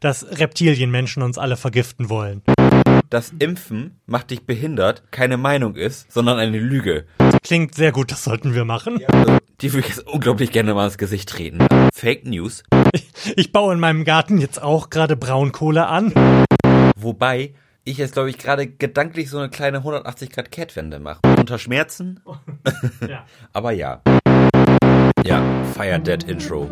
dass Reptilienmenschen uns alle vergiften wollen. Dass Impfen macht dich behindert keine Meinung ist, sondern eine Lüge. Klingt sehr gut, das sollten wir machen. Also, die würde ich jetzt unglaublich gerne mal ins Gesicht treten. Fake News. Ich, ich baue in meinem Garten jetzt auch gerade Braunkohle an. Wobei ich jetzt, glaube ich, gerade gedanklich so eine kleine 180 Grad Kehrtwende mache. Unter Schmerzen. Ja. Aber ja. Ja, Fire Dead Intro.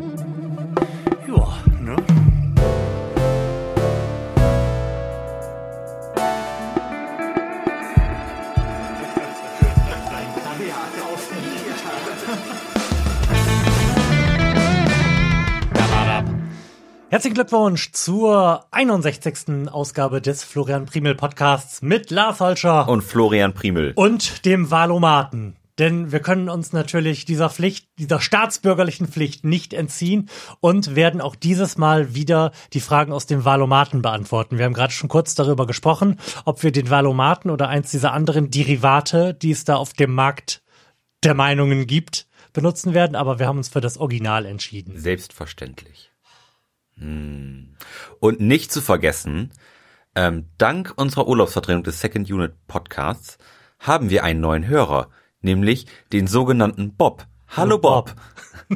Herzlichen Glückwunsch zur 61. Ausgabe des Florian Primel Podcasts mit Lars Holscher Und Florian Primel. und dem Valomaten. Denn wir können uns natürlich dieser Pflicht, dieser staatsbürgerlichen Pflicht nicht entziehen und werden auch dieses Mal wieder die Fragen aus dem Valomaten beantworten. Wir haben gerade schon kurz darüber gesprochen, ob wir den Valomaten oder eins dieser anderen Derivate, die es da auf dem Markt der Meinungen gibt, benutzen werden, aber wir haben uns für das Original entschieden. Selbstverständlich. Hm. Und nicht zu vergessen, ähm, dank unserer Urlaubsvertretung des Second Unit Podcasts haben wir einen neuen Hörer, nämlich den sogenannten Bob. Hallo Bob.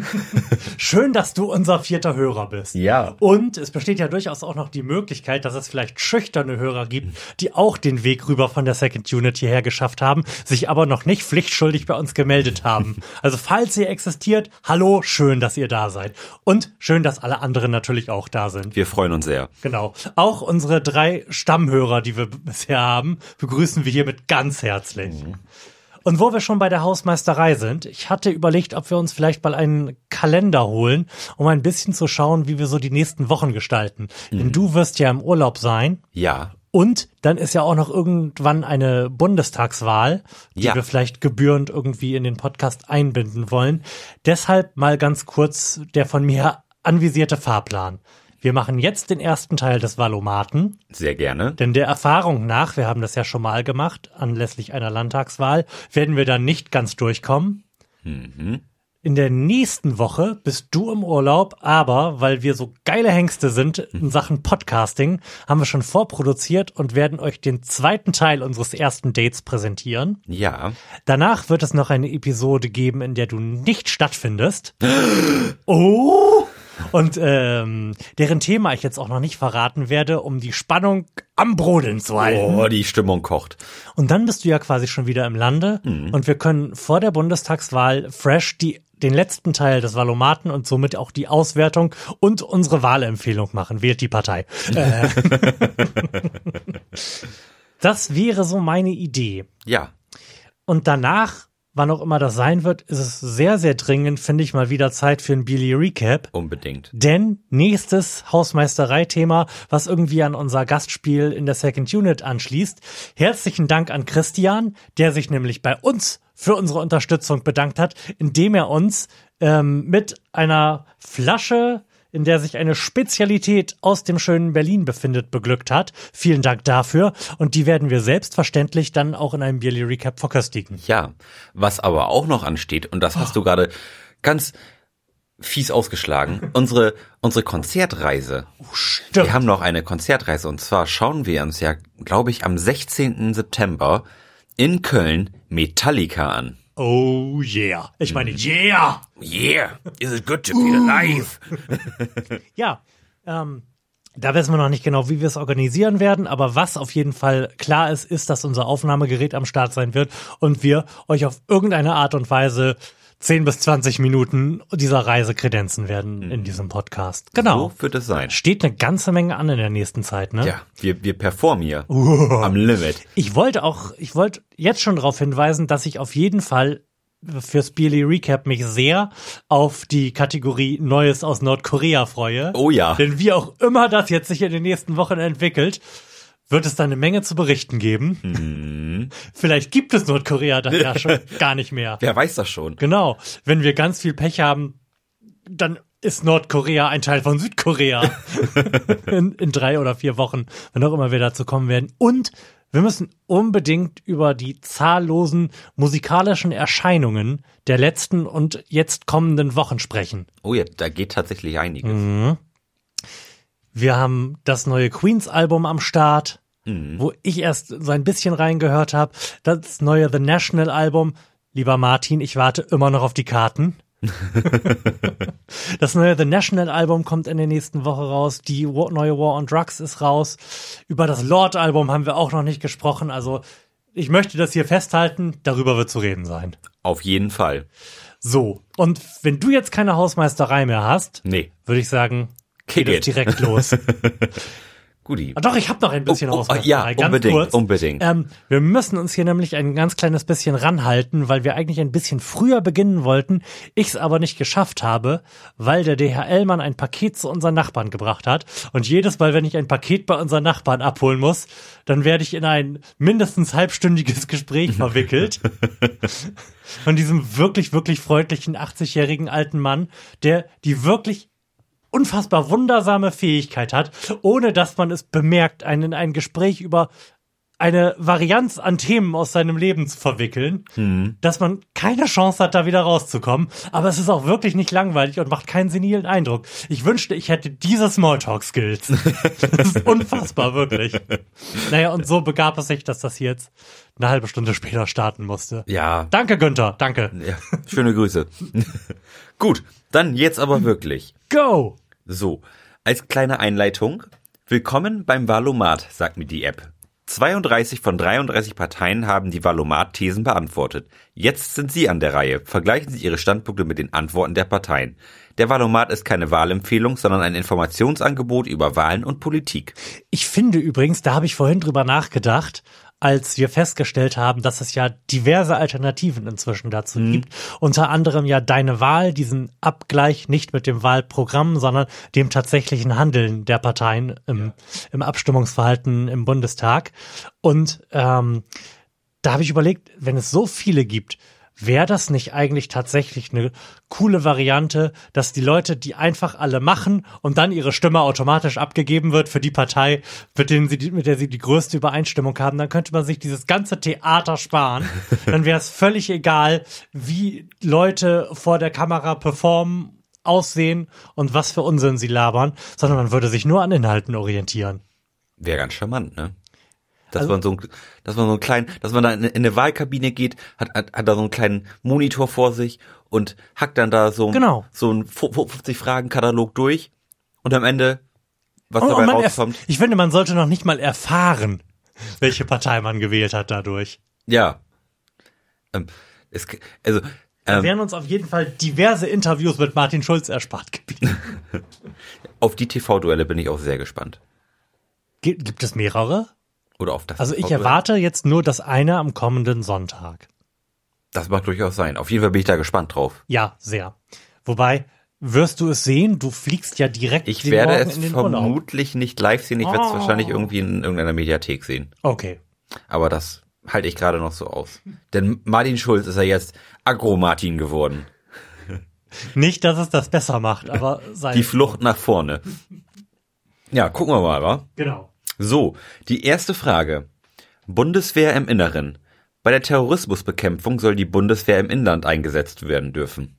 Schön, dass du unser vierter Hörer bist. Ja. Und es besteht ja durchaus auch noch die Möglichkeit, dass es vielleicht schüchterne Hörer gibt, die auch den Weg rüber von der Second Unit hierher geschafft haben, sich aber noch nicht pflichtschuldig bei uns gemeldet haben. Also falls ihr existiert, hallo, schön, dass ihr da seid. Und schön, dass alle anderen natürlich auch da sind. Wir freuen uns sehr. Genau. Auch unsere drei Stammhörer, die wir bisher haben, begrüßen wir hiermit ganz herzlich. Und wo wir schon bei der Hausmeisterei sind, ich hatte überlegt, ob wir uns vielleicht mal einen Kalender holen, um ein bisschen zu schauen, wie wir so die nächsten Wochen gestalten. Denn du wirst ja im Urlaub sein. Ja. Und dann ist ja auch noch irgendwann eine Bundestagswahl, die Ja. wir vielleicht gebührend irgendwie in den Podcast einbinden wollen. Deshalb mal ganz kurz der von mir anvisierte Fahrplan. Wir machen jetzt den ersten Teil des Valomaten. Sehr gerne. Denn der Erfahrung nach, wir haben das ja schon mal gemacht, anlässlich einer Landtagswahl, werden wir dann nicht ganz durchkommen. In der nächsten Woche bist du im Urlaub, aber weil wir so geile Hengste sind in Sachen Podcasting, haben wir schon vorproduziert und werden euch den zweiten Teil unseres ersten Dates präsentieren. Ja. Danach wird es noch eine Episode geben, in der du nicht stattfindest. Oh! Und ähm, deren Thema ich jetzt auch noch nicht verraten werde, um die Spannung am Brodeln zu halten. Oh, die Stimmung kocht. Und dann bist du ja quasi schon wieder im Lande und wir können vor der Bundestagswahl fresh die den letzten Teil des Valomaten und somit auch die Auswertung und unsere Wahlempfehlung machen. Wählt die Partei. Äh. das wäre so meine Idee. Ja. Und danach, wann auch immer das sein wird, ist es sehr, sehr dringend, finde ich mal wieder Zeit für ein Billy Recap. Unbedingt. Denn nächstes Hausmeisterei-Thema, was irgendwie an unser Gastspiel in der Second Unit anschließt. Herzlichen Dank an Christian, der sich nämlich bei uns für unsere Unterstützung bedankt hat, indem er uns ähm, mit einer Flasche, in der sich eine Spezialität aus dem schönen Berlin befindet, beglückt hat. Vielen Dank dafür. Und die werden wir selbstverständlich dann auch in einem Billy Recap verköstigen. Ja. Was aber auch noch ansteht, und das hast du gerade ganz fies ausgeschlagen, unsere, unsere Konzertreise. Stimmt. Wir haben noch eine Konzertreise und zwar schauen wir uns ja, glaube ich, am 16. September in Köln Metallica an. Oh yeah. Ich meine, yeah. Yeah, is it good to be alive? Ja, ähm, da wissen wir noch nicht genau, wie wir es organisieren werden, aber was auf jeden Fall klar ist, ist, dass unser Aufnahmegerät am Start sein wird und wir euch auf irgendeine Art und Weise 10 bis 20 Minuten dieser Reise kredenzen werden in diesem Podcast. Genau. So wird es sein. Steht eine ganze Menge an in der nächsten Zeit, ne? Ja, wir, wir performen hier am Limit. Ich wollte auch, ich wollte jetzt schon darauf hinweisen, dass ich auf jeden Fall fürs Beerly Recap mich sehr auf die Kategorie Neues aus Nordkorea freue. Oh ja. Denn wie auch immer das jetzt sich in den nächsten Wochen entwickelt, wird es da eine Menge zu berichten geben. Mhm. Vielleicht gibt es Nordkorea dann ja schon gar nicht mehr. Wer weiß das schon? Genau. Wenn wir ganz viel Pech haben, dann ist Nordkorea ein Teil von Südkorea. in, in drei oder vier Wochen, wenn auch immer wir dazu kommen werden. Und wir müssen unbedingt über die zahllosen musikalischen Erscheinungen der letzten und jetzt kommenden Wochen sprechen. Oh ja, da geht tatsächlich einiges. Mhm. Wir haben das neue Queens-Album am Start, wo ich erst so ein bisschen reingehört habe. Das neue The National-Album. Lieber Martin, ich warte immer noch auf die Karten. das neue The National-Album kommt in der nächsten Woche raus. Die neue War on Drugs ist raus. Über das Lord-Album haben wir auch noch nicht gesprochen. Also ich möchte das hier festhalten. Darüber wird zu reden sein. Auf jeden Fall. So, und wenn du jetzt keine Hausmeisterei mehr hast, Nee. würde ich sagen, Kick geht it. direkt los. Guti. Ah, Doch, ich habe noch ein bisschen Oh, oh, Hausmeisterei. ja, ganz unbedingt, kurz. unbedingt. Ähm, wir müssen uns hier nämlich ein ganz kleines bisschen ranhalten, weil wir eigentlich ein bisschen früher beginnen wollten, ich es aber nicht geschafft habe, weil der DHL-Mann ein Paket zu unseren Nachbarn gebracht hat. Und jedes Mal, wenn ich ein Paket bei unseren Nachbarn abholen muss, dann werde ich in ein mindestens halbstündiges Gespräch verwickelt. Von diesem wirklich, wirklich freundlichen 80-jährigen alten Mann, der die wirklich unfassbar wundersame Fähigkeit hat, ohne dass man es bemerkt, einen in ein Gespräch über eine Varianz an Themen aus seinem Leben zu verwickeln, dass man keine Chance hat, da wieder rauszukommen. Aber es ist auch wirklich nicht langweilig und macht keinen senilen Eindruck. Ich wünschte, ich hätte diese Smalltalk-Skills. Das ist unfassbar, wirklich. Naja, und so begab es sich, dass das hier jetzt eine halbe Stunde später starten musste. Ja. Danke, Günther. Danke. ja. Schöne Grüße. Gut, dann jetzt aber wirklich. Go! So, als kleine Einleitung. Willkommen beim Valomat, sagt mir die App. 32 von 33 Parteien haben die Valomat-Thesen beantwortet. Jetzt sind Sie an der Reihe. Vergleichen Sie Ihre Standpunkte mit den Antworten der Parteien. Der Valomat ist keine Wahlempfehlung, sondern ein Informationsangebot über Wahlen und Politik. Ich finde übrigens, da habe ich vorhin drüber nachgedacht, als wir festgestellt haben, dass es ja diverse Alternativen inzwischen dazu gibt. Unter anderem ja deine Wahl, diesen Abgleich nicht mit dem Wahlprogramm, sondern dem tatsächlichen Handeln der Parteien im, im Abstimmungsverhalten im Bundestag. Und ähm, da habe ich überlegt, wenn es so viele gibt, wäre das nicht eigentlich tatsächlich eine coole Variante, dass die Leute die einfach alle machen und dann ihre Stimme automatisch abgegeben wird für die Partei, mit, denen sie mit der sie die größte Übereinstimmung haben, dann könnte man sich dieses ganze Theater sparen. Dann wäre es völlig egal, wie Leute vor der Kamera performen, aussehen und was für Unsinn sie labern, sondern man würde sich nur an Inhalten orientieren. Wäre ganz charmant, ne? Dass Also- man so, ein- dass man so einen kleinen, dass man da in, in eine Wahlkabine geht, hat, hat, hat da so einen kleinen Monitor vor sich und hackt dann da so, Genau. so einen 50 Fragen Katalog durch und am Ende, was Und, dabei und rauskommt, ich finde, man sollte noch nicht mal erfahren, welche Partei man gewählt hat dadurch. ja. Ähm, es, also, Da ähm, wären uns auf jeden Fall diverse Interviews mit Martin Schulz erspart geblieben. auf die TV-Duelle bin ich auch sehr gespannt. Gibt, gibt es mehrere? Oder auf das Also ich erwarte jetzt nur das eine am kommenden Sonntag. Das mag durchaus sein. Auf jeden Fall bin ich da gespannt drauf. Ja, sehr. Wobei, wirst du es sehen? Du fliegst ja direkt Ich den werde Morgen es in den Urlaub. vermutlich nicht live sehen. Ich werde es Oh. wahrscheinlich irgendwie in irgendeiner Mediathek sehen. Okay. Aber das halte ich gerade noch so aus. Denn Martin Schulz ist ja jetzt Agro-Martin geworden. Nicht, dass es das besser macht, aber sei Die Flucht nach vorne. Ja, gucken wir mal, wa? Genau. So, die erste Frage. Bundeswehr im Inneren. Bei der Terrorismusbekämpfung soll die Bundeswehr im Inland eingesetzt werden dürfen.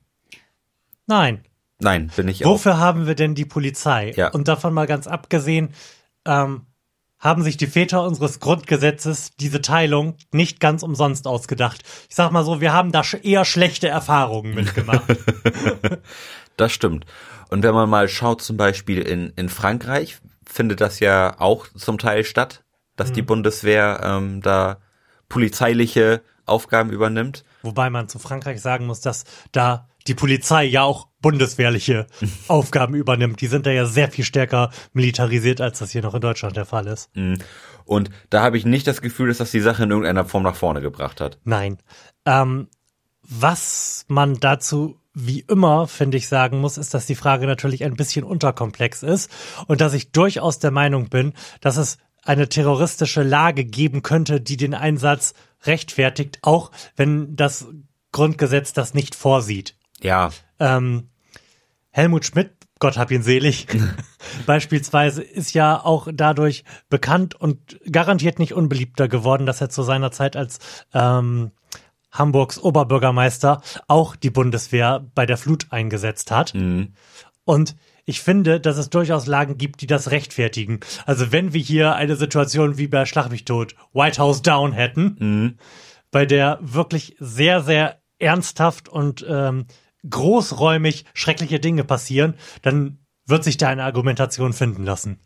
Nein. Nein, bin ich auch. Wofür haben wir denn die Polizei? Ja. Und davon mal ganz abgesehen, ähm, haben sich die Väter unseres Grundgesetzes diese Teilung nicht ganz umsonst ausgedacht. Ich sag mal so, wir haben da eher schlechte Erfahrungen mitgemacht. Das stimmt. Und wenn man mal schaut, zum Beispiel in, in Frankreich, findet das ja auch zum Teil statt, dass die Bundeswehr ähm, da polizeiliche Aufgaben übernimmt. Wobei man zu Frankreich sagen muss, dass da die Polizei ja auch bundeswehrliche Aufgaben übernimmt. Die sind da ja sehr viel stärker militarisiert, als das hier noch in Deutschland der Fall ist. Und da habe ich nicht das Gefühl, dass das die Sache in irgendeiner Form nach vorne gebracht hat. Nein. Ähm, was man dazu wie immer, finde ich, sagen muss, ist, dass die Frage natürlich ein bisschen unterkomplex ist und dass ich durchaus der Meinung bin, dass es eine terroristische Lage geben könnte, die den Einsatz rechtfertigt, auch wenn das Grundgesetz das nicht vorsieht. Ja, Ähm, Helmut Schmidt, Gott hab ihn selig, beispielsweise ist ja auch dadurch bekannt und garantiert nicht unbeliebter geworden, dass er zu seiner Zeit als ähm, Hamburgs Oberbürgermeister auch die Bundeswehr bei der Flut eingesetzt hat. Und ich finde, dass es durchaus Lagen gibt, die das rechtfertigen. Also wenn wir hier eine Situation wie bei Schlag mich tot, White House Down hätten, Mhm. bei der wirklich sehr, sehr ernsthaft und ähm, großräumig schreckliche Dinge passieren, dann wird sich da eine Argumentation finden lassen.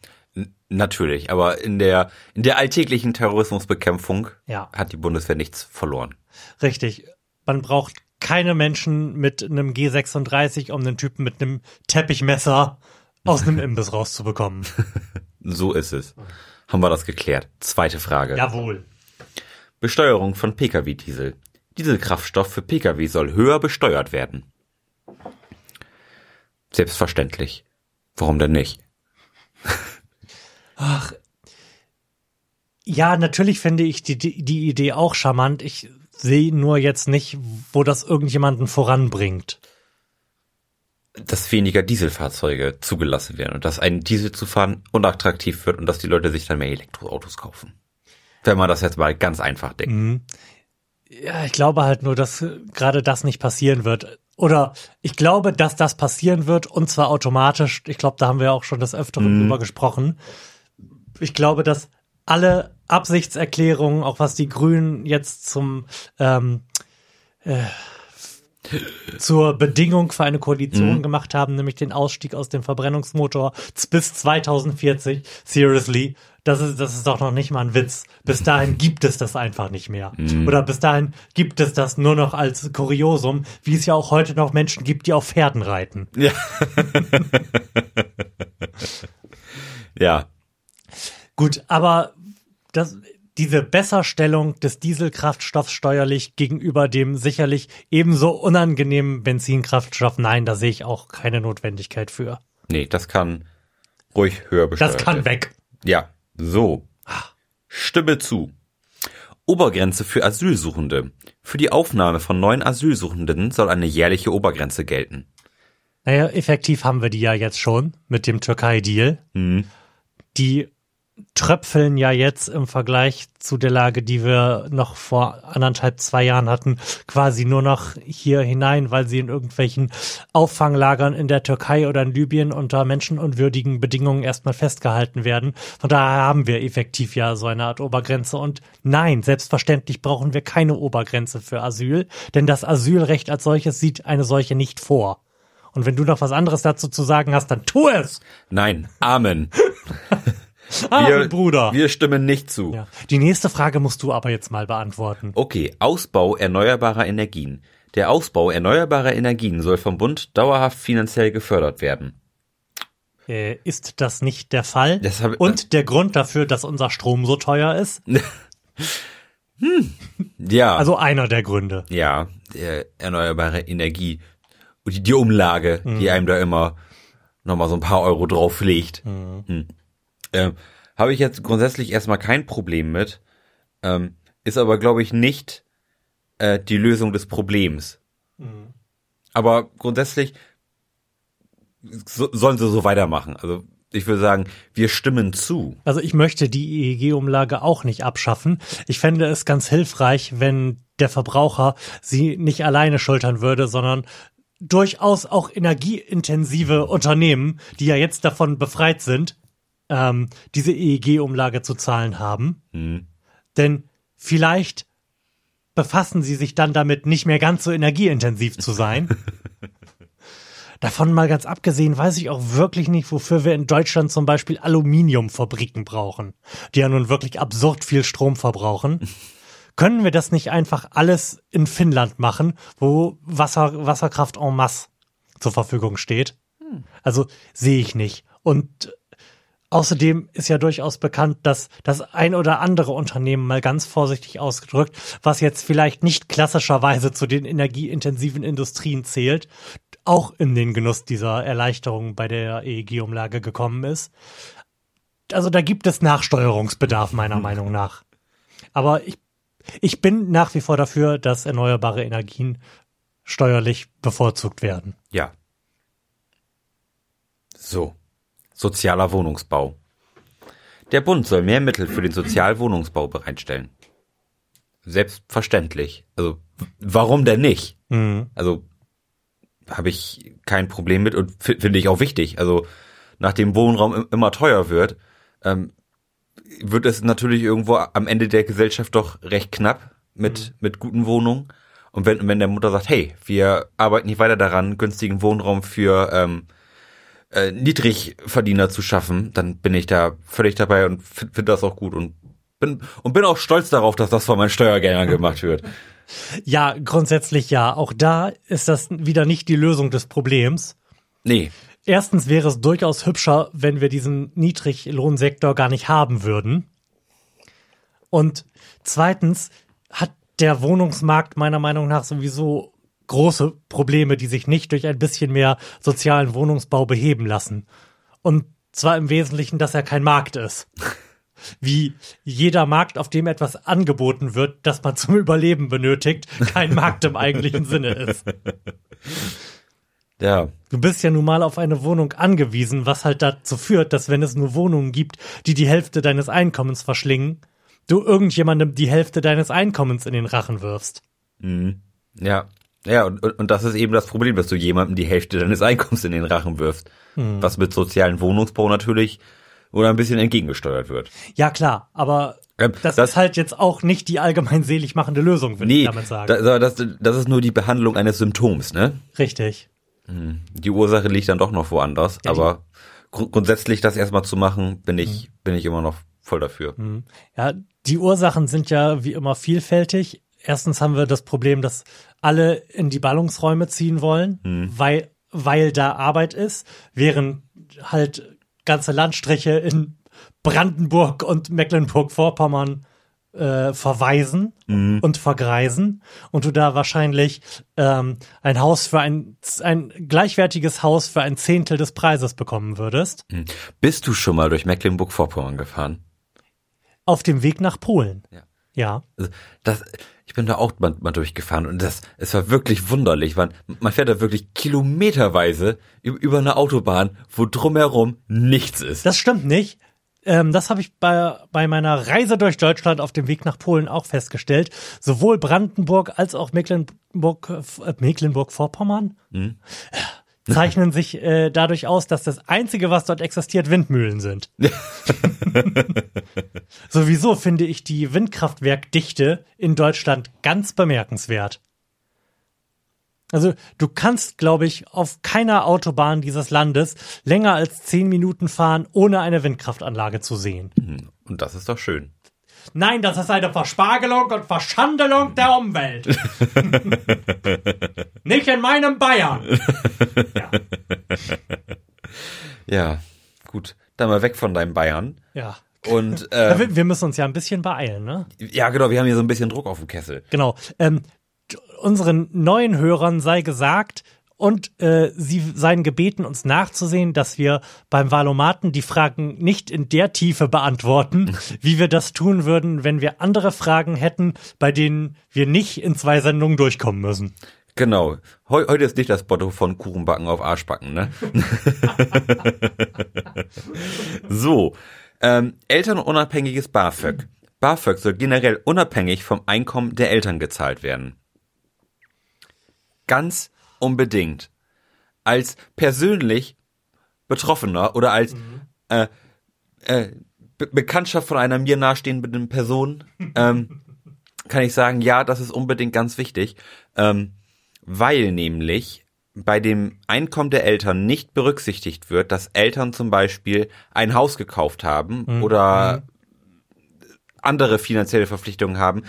Natürlich, aber in der, in der alltäglichen Terrorismusbekämpfung Ja. hat die Bundeswehr nichts verloren. Richtig. Man braucht keine Menschen mit einem G36, um einen Typen mit einem Teppichmesser aus einem Imbiss rauszubekommen. So ist es. Haben wir das geklärt. Zweite Frage. Jawohl. Besteuerung von Pkw-Diesel. Dieselkraftstoff für Pkw soll höher besteuert werden. Selbstverständlich. Warum denn nicht? Ja, natürlich finde ich die, die, die Idee auch charmant. Ich sehe nur jetzt nicht, wo das irgendjemanden voranbringt. Dass weniger Dieselfahrzeuge zugelassen werden und dass ein Diesel zu fahren unattraktiv wird und dass die Leute sich dann mehr Elektroautos kaufen. Wenn man das jetzt mal ganz einfach denkt. Ja, ich glaube halt nur, dass gerade das nicht passieren wird. Oder ich glaube, dass das passieren wird und zwar automatisch. Ich glaube, da haben wir auch schon des Öfteren drüber gesprochen. Ich glaube, dass alle Absichtserklärungen, auch was die Grünen jetzt zum ähm, äh, zur Bedingung für eine Koalition gemacht haben, nämlich den Ausstieg aus dem Verbrennungsmotor bis 2040. Seriously, das ist, das ist doch noch nicht mal ein Witz. Bis dahin gibt es das einfach nicht mehr. Oder bis dahin gibt es das nur noch als Kuriosum, wie es ja auch heute noch Menschen gibt, die auf Pferden reiten. Ja. ja. Gut, aber das, diese Besserstellung des Dieselkraftstoffs steuerlich gegenüber dem sicherlich ebenso unangenehmen Benzinkraftstoff, nein, da sehe ich auch keine Notwendigkeit für. Nee, das kann ruhig höher besteuert Das kann weg. Ja, so. Stimme zu. Obergrenze für Asylsuchende. Für die Aufnahme von neuen Asylsuchenden soll eine jährliche Obergrenze gelten. Naja, effektiv haben wir die ja jetzt schon mit dem Türkei-Deal. Die tröpfeln ja jetzt im Vergleich zu der Lage, die wir noch vor anderthalb, zwei Jahren hatten, quasi nur noch hier hinein, weil sie in irgendwelchen Auffanglagern in der Türkei oder in Libyen unter menschenunwürdigen Bedingungen erstmal festgehalten werden. Von daher haben wir effektiv ja so eine Art Obergrenze. Und nein, selbstverständlich brauchen wir keine Obergrenze für Asyl, denn das Asylrecht als solches sieht eine solche nicht vor. Und wenn du noch was anderes dazu zu sagen hast, dann tu es! Nein, Amen. Ah, Bruder. Wir stimmen nicht zu. ja. Die nächste Frage musst du aber jetzt mal beantworten. Okay, Ausbau erneuerbarer Energien. Der Ausbau erneuerbarer Energien soll vom Bund dauerhaft finanziell gefördert werden. Äh, ist das nicht der Fall? Hab- Und der Grund dafür, dass unser Strom so teuer ist? Ja, Also einer der Gründe. ja, der erneuerbare Energie und die, die Umlage, die einem da immer nochmal so ein paar Euro drauflegt. Hm. Ähm, Habe ich jetzt grundsätzlich erstmal kein Problem mit, ähm, ist aber, glaube ich, nicht äh, die Lösung des Problems. Aber grundsätzlich so, sollen sie so weitermachen. Also ich würde sagen, wir stimmen zu. Also ich möchte die EEG-Umlage auch nicht abschaffen. Ich fände es ganz hilfreich, wenn der Verbraucher sie nicht alleine schultern würde, sondern durchaus auch energieintensive Unternehmen, die ja jetzt davon befreit sind, ähm, diese EEG-Umlage zu zahlen haben. Denn vielleicht befassen sie sich dann damit, nicht mehr ganz so energieintensiv zu sein. Davon mal ganz abgesehen, weiß ich auch wirklich nicht, wofür wir in Deutschland zum Beispiel Aluminiumfabriken brauchen, die ja nun wirklich absurd viel Strom verbrauchen. Können wir das nicht einfach alles in Finnland machen, wo Wasser, Wasserkraft en masse zur Verfügung steht? Also sehe ich nicht. Und Außerdem ist ja durchaus bekannt, dass das ein oder andere Unternehmen mal ganz vorsichtig ausgedrückt, was jetzt vielleicht nicht klassischerweise zu den energieintensiven Industrien zählt, auch in den Genuss dieser Erleichterung bei der EEG-Umlage gekommen ist. Also da gibt es Nachsteuerungsbedarf meiner Meinung nach. Aber ich, ich bin nach wie vor dafür, dass erneuerbare Energien steuerlich bevorzugt werden. Ja. So. Sozialer Wohnungsbau. Der Bund soll mehr Mittel für den Sozialwohnungsbau bereitstellen. Selbstverständlich. Also, warum denn nicht? Mhm. Also, habe ich kein Problem mit und finde ich auch wichtig. Also nachdem Wohnraum immer teuer wird, ähm, wird es natürlich irgendwo am Ende der Gesellschaft doch recht knapp mit, mhm. mit guten Wohnungen. Und wenn, wenn der Mutter sagt, hey, wir arbeiten nicht weiter daran, günstigen Wohnraum für ähm, äh, Niedrigverdiener zu schaffen, dann bin ich da völlig dabei und finde find das auch gut und bin, und bin auch stolz darauf, dass das von meinen Steuergeldern gemacht wird. Ja, grundsätzlich ja. Auch da ist das wieder nicht die Lösung des Problems. Nee. Erstens wäre es durchaus hübscher, wenn wir diesen Niedriglohnsektor gar nicht haben würden. Und zweitens hat der Wohnungsmarkt meiner Meinung nach sowieso große Probleme, die sich nicht durch ein bisschen mehr sozialen Wohnungsbau beheben lassen. Und zwar im Wesentlichen, dass er kein Markt ist. Wie jeder Markt, auf dem etwas angeboten wird, das man zum Überleben benötigt, kein Markt im eigentlichen Sinne ist. Ja. Du bist ja nun mal auf eine Wohnung angewiesen, was halt dazu führt, dass wenn es nur Wohnungen gibt, die die Hälfte deines Einkommens verschlingen, du irgendjemandem die Hälfte deines Einkommens in den Rachen wirfst. Mhm. Ja. Ja, und, und das ist eben das Problem, dass du jemandem die Hälfte deines Einkommens in den Rachen wirfst. Mhm. Was mit sozialen Wohnungsbau natürlich oder ein bisschen entgegengesteuert wird. Ja, klar, aber ähm, das, das, ist halt jetzt auch nicht die allgemein selig machende Lösung, würde nee, ich damit sagen. Das, das, das ist nur die Behandlung eines Symptoms, ne? Richtig. Hm. Die Ursache liegt dann doch noch woanders, ja, aber gr grundsätzlich das erstmal zu machen, bin ich, mhm. bin ich immer noch voll dafür. Mhm. Ja, die Ursachen sind ja wie immer vielfältig. Erstens haben wir das Problem, dass alle in die Ballungsräume ziehen wollen, mhm. weil, weil da Arbeit ist, während halt ganze Landstriche in Brandenburg und Mecklenburg-Vorpommern äh, verweisen mhm. und vergreisen und du da wahrscheinlich ähm, ein Haus für ein, ein gleichwertiges Haus für ein Zehntel des Preises bekommen würdest. Mhm. Bist du schon mal durch Mecklenburg-Vorpommern gefahren? Auf dem Weg nach Polen. Ja. Ja. Also das, ich bin da auch mal, mal durchgefahren und das, es war wirklich wunderlich. Man, man fährt da wirklich kilometerweise über eine Autobahn, wo drumherum nichts ist. Das stimmt nicht. Ähm, das habe ich bei, bei meiner Reise durch Deutschland auf dem Weg nach Polen auch festgestellt. Sowohl Brandenburg als auch Mecklenburg, äh, Mecklenburg-Vorpommern mhm. zeichnen sich äh, dadurch aus, dass das Einzige, was dort existiert, Windmühlen sind. Sowieso finde ich die Windkraftwerkdichte in Deutschland ganz bemerkenswert. Also du kannst, glaube ich, auf keiner Autobahn dieses Landes länger als zehn Minuten fahren, ohne eine Windkraftanlage zu sehen. Hm, und das ist doch schön. Nein, das ist eine Verspargelung und Verschandelung der Umwelt. Nicht in meinem Bayern. Ja. ja, gut. Dann mal weg von deinem Bayern. Ja. Und ähm, wir müssen uns ja ein bisschen beeilen, ne? Ja, genau. Wir haben hier so ein bisschen Druck auf dem Kessel. Genau. Ähm, unseren neuen Hörern sei gesagt, und äh, sie seien gebeten, uns nachzusehen, dass wir beim Valomaten die Fragen nicht in der Tiefe beantworten, wie wir das tun würden, wenn wir andere Fragen hätten, bei denen wir nicht in zwei Sendungen durchkommen müssen. Genau. Heu heute ist nicht das Motto von Kuchenbacken auf Arschbacken, ne? so. Ähm, elternunabhängiges BAföG. BAföG soll generell unabhängig vom Einkommen der Eltern gezahlt werden ganz unbedingt als persönlich Betroffener oder als mhm. äh, äh, Be Bekanntschaft von einer mir nahestehenden Person ähm, kann ich sagen, ja, das ist unbedingt ganz wichtig, ähm, weil nämlich bei dem Einkommen der Eltern nicht berücksichtigt wird, dass Eltern zum Beispiel ein Haus gekauft haben mhm. oder mhm. andere finanzielle Verpflichtungen haben,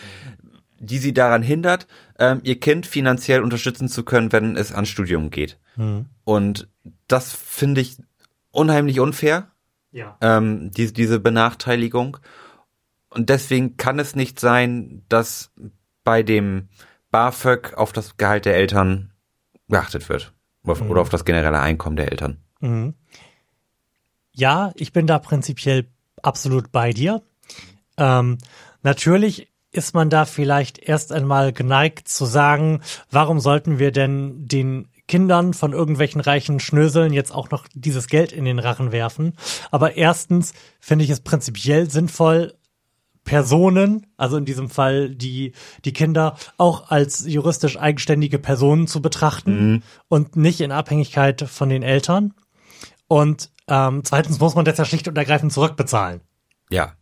die sie daran hindert, ähm, ihr Kind finanziell unterstützen zu können, wenn es ans Studium geht. Mhm. Und das finde ich unheimlich unfair. Ja. Ähm, die, diese Benachteiligung. Und deswegen kann es nicht sein, dass bei dem BAföG auf das Gehalt der Eltern geachtet wird. Oder, mhm. auf das generelle Einkommen der Eltern. Mhm. Ja, ich bin da prinzipiell absolut bei dir. Ähm, natürlich ist man da vielleicht erst einmal geneigt zu sagen, warum sollten wir denn den Kindern von irgendwelchen reichen Schnöseln jetzt auch noch dieses Geld in den Rachen werfen. Aber erstens finde ich es prinzipiell sinnvoll, Personen, also in diesem Fall die, die Kinder, auch als juristisch eigenständige Personen zu betrachten Mhm. und nicht in Abhängigkeit von den Eltern. Und ähm, zweitens muss man das ja schlicht und ergreifend zurückbezahlen. Ja.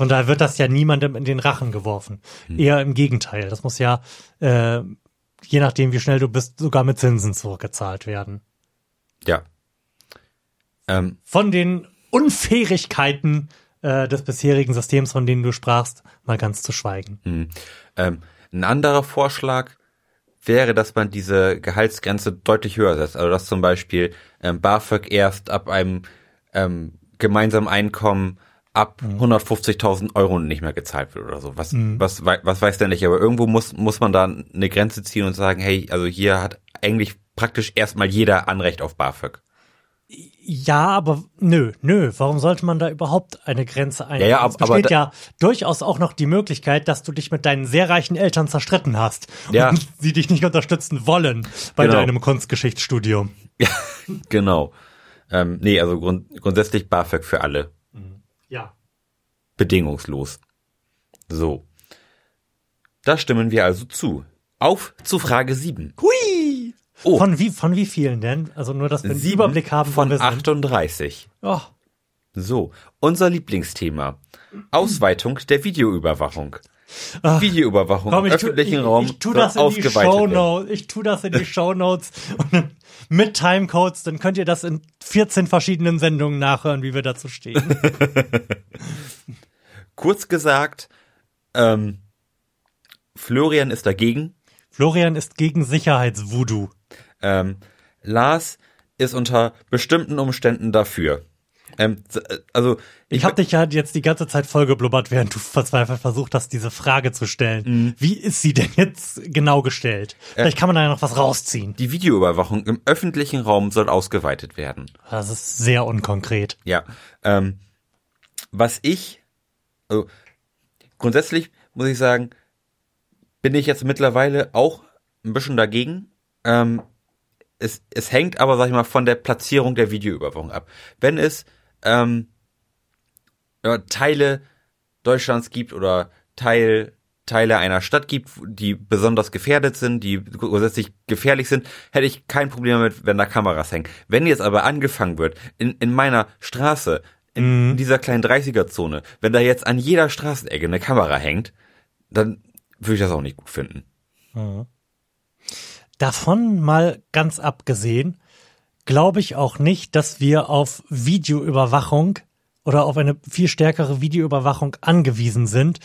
Von daher wird das ja niemandem in den Rachen geworfen. Eher im Gegenteil. Das muss ja, äh, je nachdem, wie schnell du bist, sogar mit Zinsen zurückgezahlt werden. Ja. Ähm, Von den Unfähigkeiten äh, des bisherigen Systems, von denen du sprachst, mal ganz zu schweigen. ähm, ein anderer Vorschlag wäre, dass man diese Gehaltsgrenze deutlich höher setzt. Also dass zum Beispiel ähm, BAföG erst ab einem ähm, gemeinsamen Einkommen ab 150.000 Euro nicht mehr gezahlt wird oder so. Was, was, wei- was weiß der nicht. Aber irgendwo muss, muss man da eine Grenze ziehen und sagen, hey, also hier hat eigentlich praktisch erstmal jeder Anrecht auf BAföG. Ja, aber nö, nö. Warum sollte man da überhaupt eine Grenze einführen? Ja, ja, es ab- aber besteht ja durchaus auch noch die Möglichkeit, dass du dich mit deinen sehr reichen Eltern zerstritten hast Ja. und sie dich nicht unterstützen wollen bei Genau. deinem Kunstgeschichtsstudium. Ja, genau. Ähm, nee, also grund, grundsätzlich BAföG für alle. Ja. bedingungslos. So. Da stimmen wir also zu. Auf zu Frage 7. Hui! Oh. Von wie, von wie vielen denn? Also nur, dass wir einen Sieben Überblick haben, von wir sind. 38. Oh, So, unser Lieblingsthema. Ausweitung der Videoüberwachung. Ach, Videoüberwachung komm, im ich tu, öffentlichen ich, Raum ich tu das in die werden. Shownotes. Ich tu das in die dann mit Timecodes, dann könnt ihr das in 14 verschiedenen Sendungen nachhören, wie wir dazu stehen. Kurz gesagt, ähm, Florian ist dagegen. Florian ist gegen Sicherheitsvoodoo. Ähm, Lars ist unter bestimmten Umständen dafür. Ähm, äh, also Ich habe dich ja jetzt die ganze Zeit vollgeblubbert, während du verzweifelt versucht hast, diese Frage zu stellen. Mhm. Wie ist sie denn jetzt genau gestellt? Vielleicht kann man da ja noch was rausziehen. die Videoüberwachung im öffentlichen Raum soll ausgeweitet werden. Das ist sehr unkonkret. Ja. Ähm, was ich, also grundsätzlich muss ich sagen, bin ich jetzt mittlerweile auch ein bisschen dagegen. Ähm, es, es hängt aber, sag ich mal, von der Platzierung der Videoüberwachung ab. Wenn es ähm, Teile Deutschlands gibt oder Teil, Teile einer Stadt gibt, die besonders gefährdet sind, die grundsätzlich gefährlich sind, hätte ich kein Problem damit, wenn da Kameras hängen. Wenn jetzt aber angefangen wird, in, in meiner Straße, in, in dieser kleinen 30er-Zone, wenn da jetzt an jeder Straßenecke eine Kamera hängt, dann würde ich das auch nicht gut finden. Davon mal ganz abgesehen, glaube ich auch nicht, dass wir auf Videoüberwachung oder auf eine viel stärkere Videoüberwachung angewiesen sind,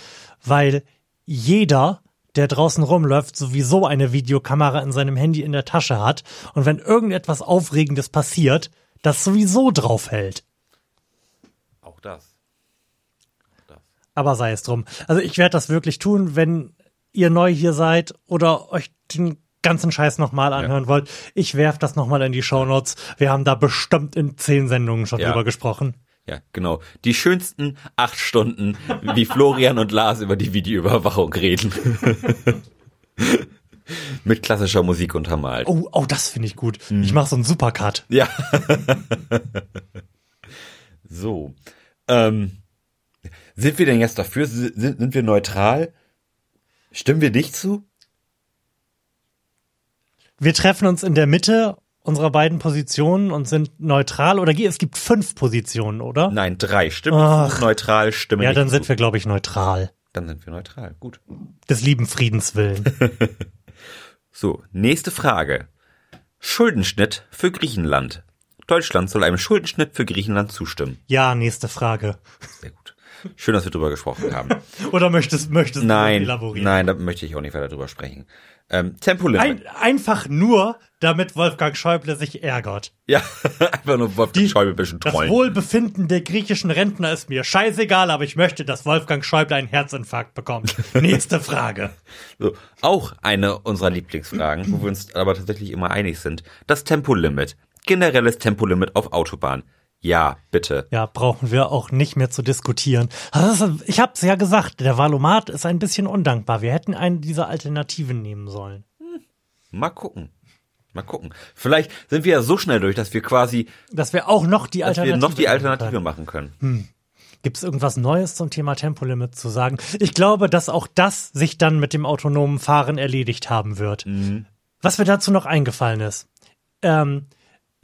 weil jeder, der draußen rumläuft, sowieso eine Videokamera in seinem Handy in der Tasche hat und wenn irgendetwas Aufregendes passiert, das sowieso draufhält. Auch das. Aber sei es drum. Also ich werde das wirklich tun, wenn ihr neu hier seid oder euch den ganzen Scheiß nochmal anhören wollt. Ich werf das nochmal in die Shownotes. Wir haben da bestimmt in zehn Sendungen schon Ja. drüber gesprochen. Ja, genau. Die schönsten acht Stunden, wie Florian und Lars über die Videoüberwachung reden. Mit klassischer Musik untermalt. Oh, oh, das finde ich gut. Mhm. Ich mache so einen Supercut. Ja. so. Ähm, sind wir denn jetzt dafür? Sind, sind wir neutral? Stimmen wir nicht zu? Wir treffen uns in der Mitte unserer beiden Positionen und sind neutral oder es gibt fünf Positionen, oder? Nein, drei. Stimmen Ach. neutral, stimmen ja, dann sind wir, glaube ich, neutral. Dann sind wir neutral. Gut. Des lieben Friedens willen. So, nächste Frage. Schuldenschnitt für Griechenland. Deutschland soll einem Schuldenschnitt für Griechenland zustimmen. ja, nächste Frage. Sehr gut. Schön, dass wir drüber gesprochen haben. Oder möchtest, möchtest du Nein, elaborieren? nein, da möchte ich auch nicht weiter drüber sprechen. Ähm, Tempolimit. Ein, einfach nur, damit Wolfgang Schäuble sich ärgert. Ja, einfach nur Wolfgang Schäuble ein bisschen Das trollen. Wohlbefinden der griechischen Rentner ist mir scheißegal, aber ich möchte, dass Wolfgang Schäuble einen Herzinfarkt bekommt. Nächste Frage. So, auch eine unserer Lieblingsfragen, wo wir uns aber tatsächlich immer einig sind. Das Tempolimit. Generelles Tempolimit auf Autobahn. Ja, bitte. Ja, brauchen wir auch nicht mehr zu diskutieren. Ich hab's ja gesagt, der Valomat ist ein bisschen undankbar. Wir hätten eine dieser Alternativen nehmen sollen. Mal gucken. Mal gucken. Vielleicht sind wir ja so schnell durch, dass wir quasi, Dass wir auch noch die Alternative noch die Alternative machen können. Gibt es irgendwas Neues zum Thema Tempolimit zu sagen? Ich glaube, dass auch das sich dann mit dem autonomen Fahren erledigt haben wird. Mhm. Was mir dazu noch eingefallen ist. Ähm,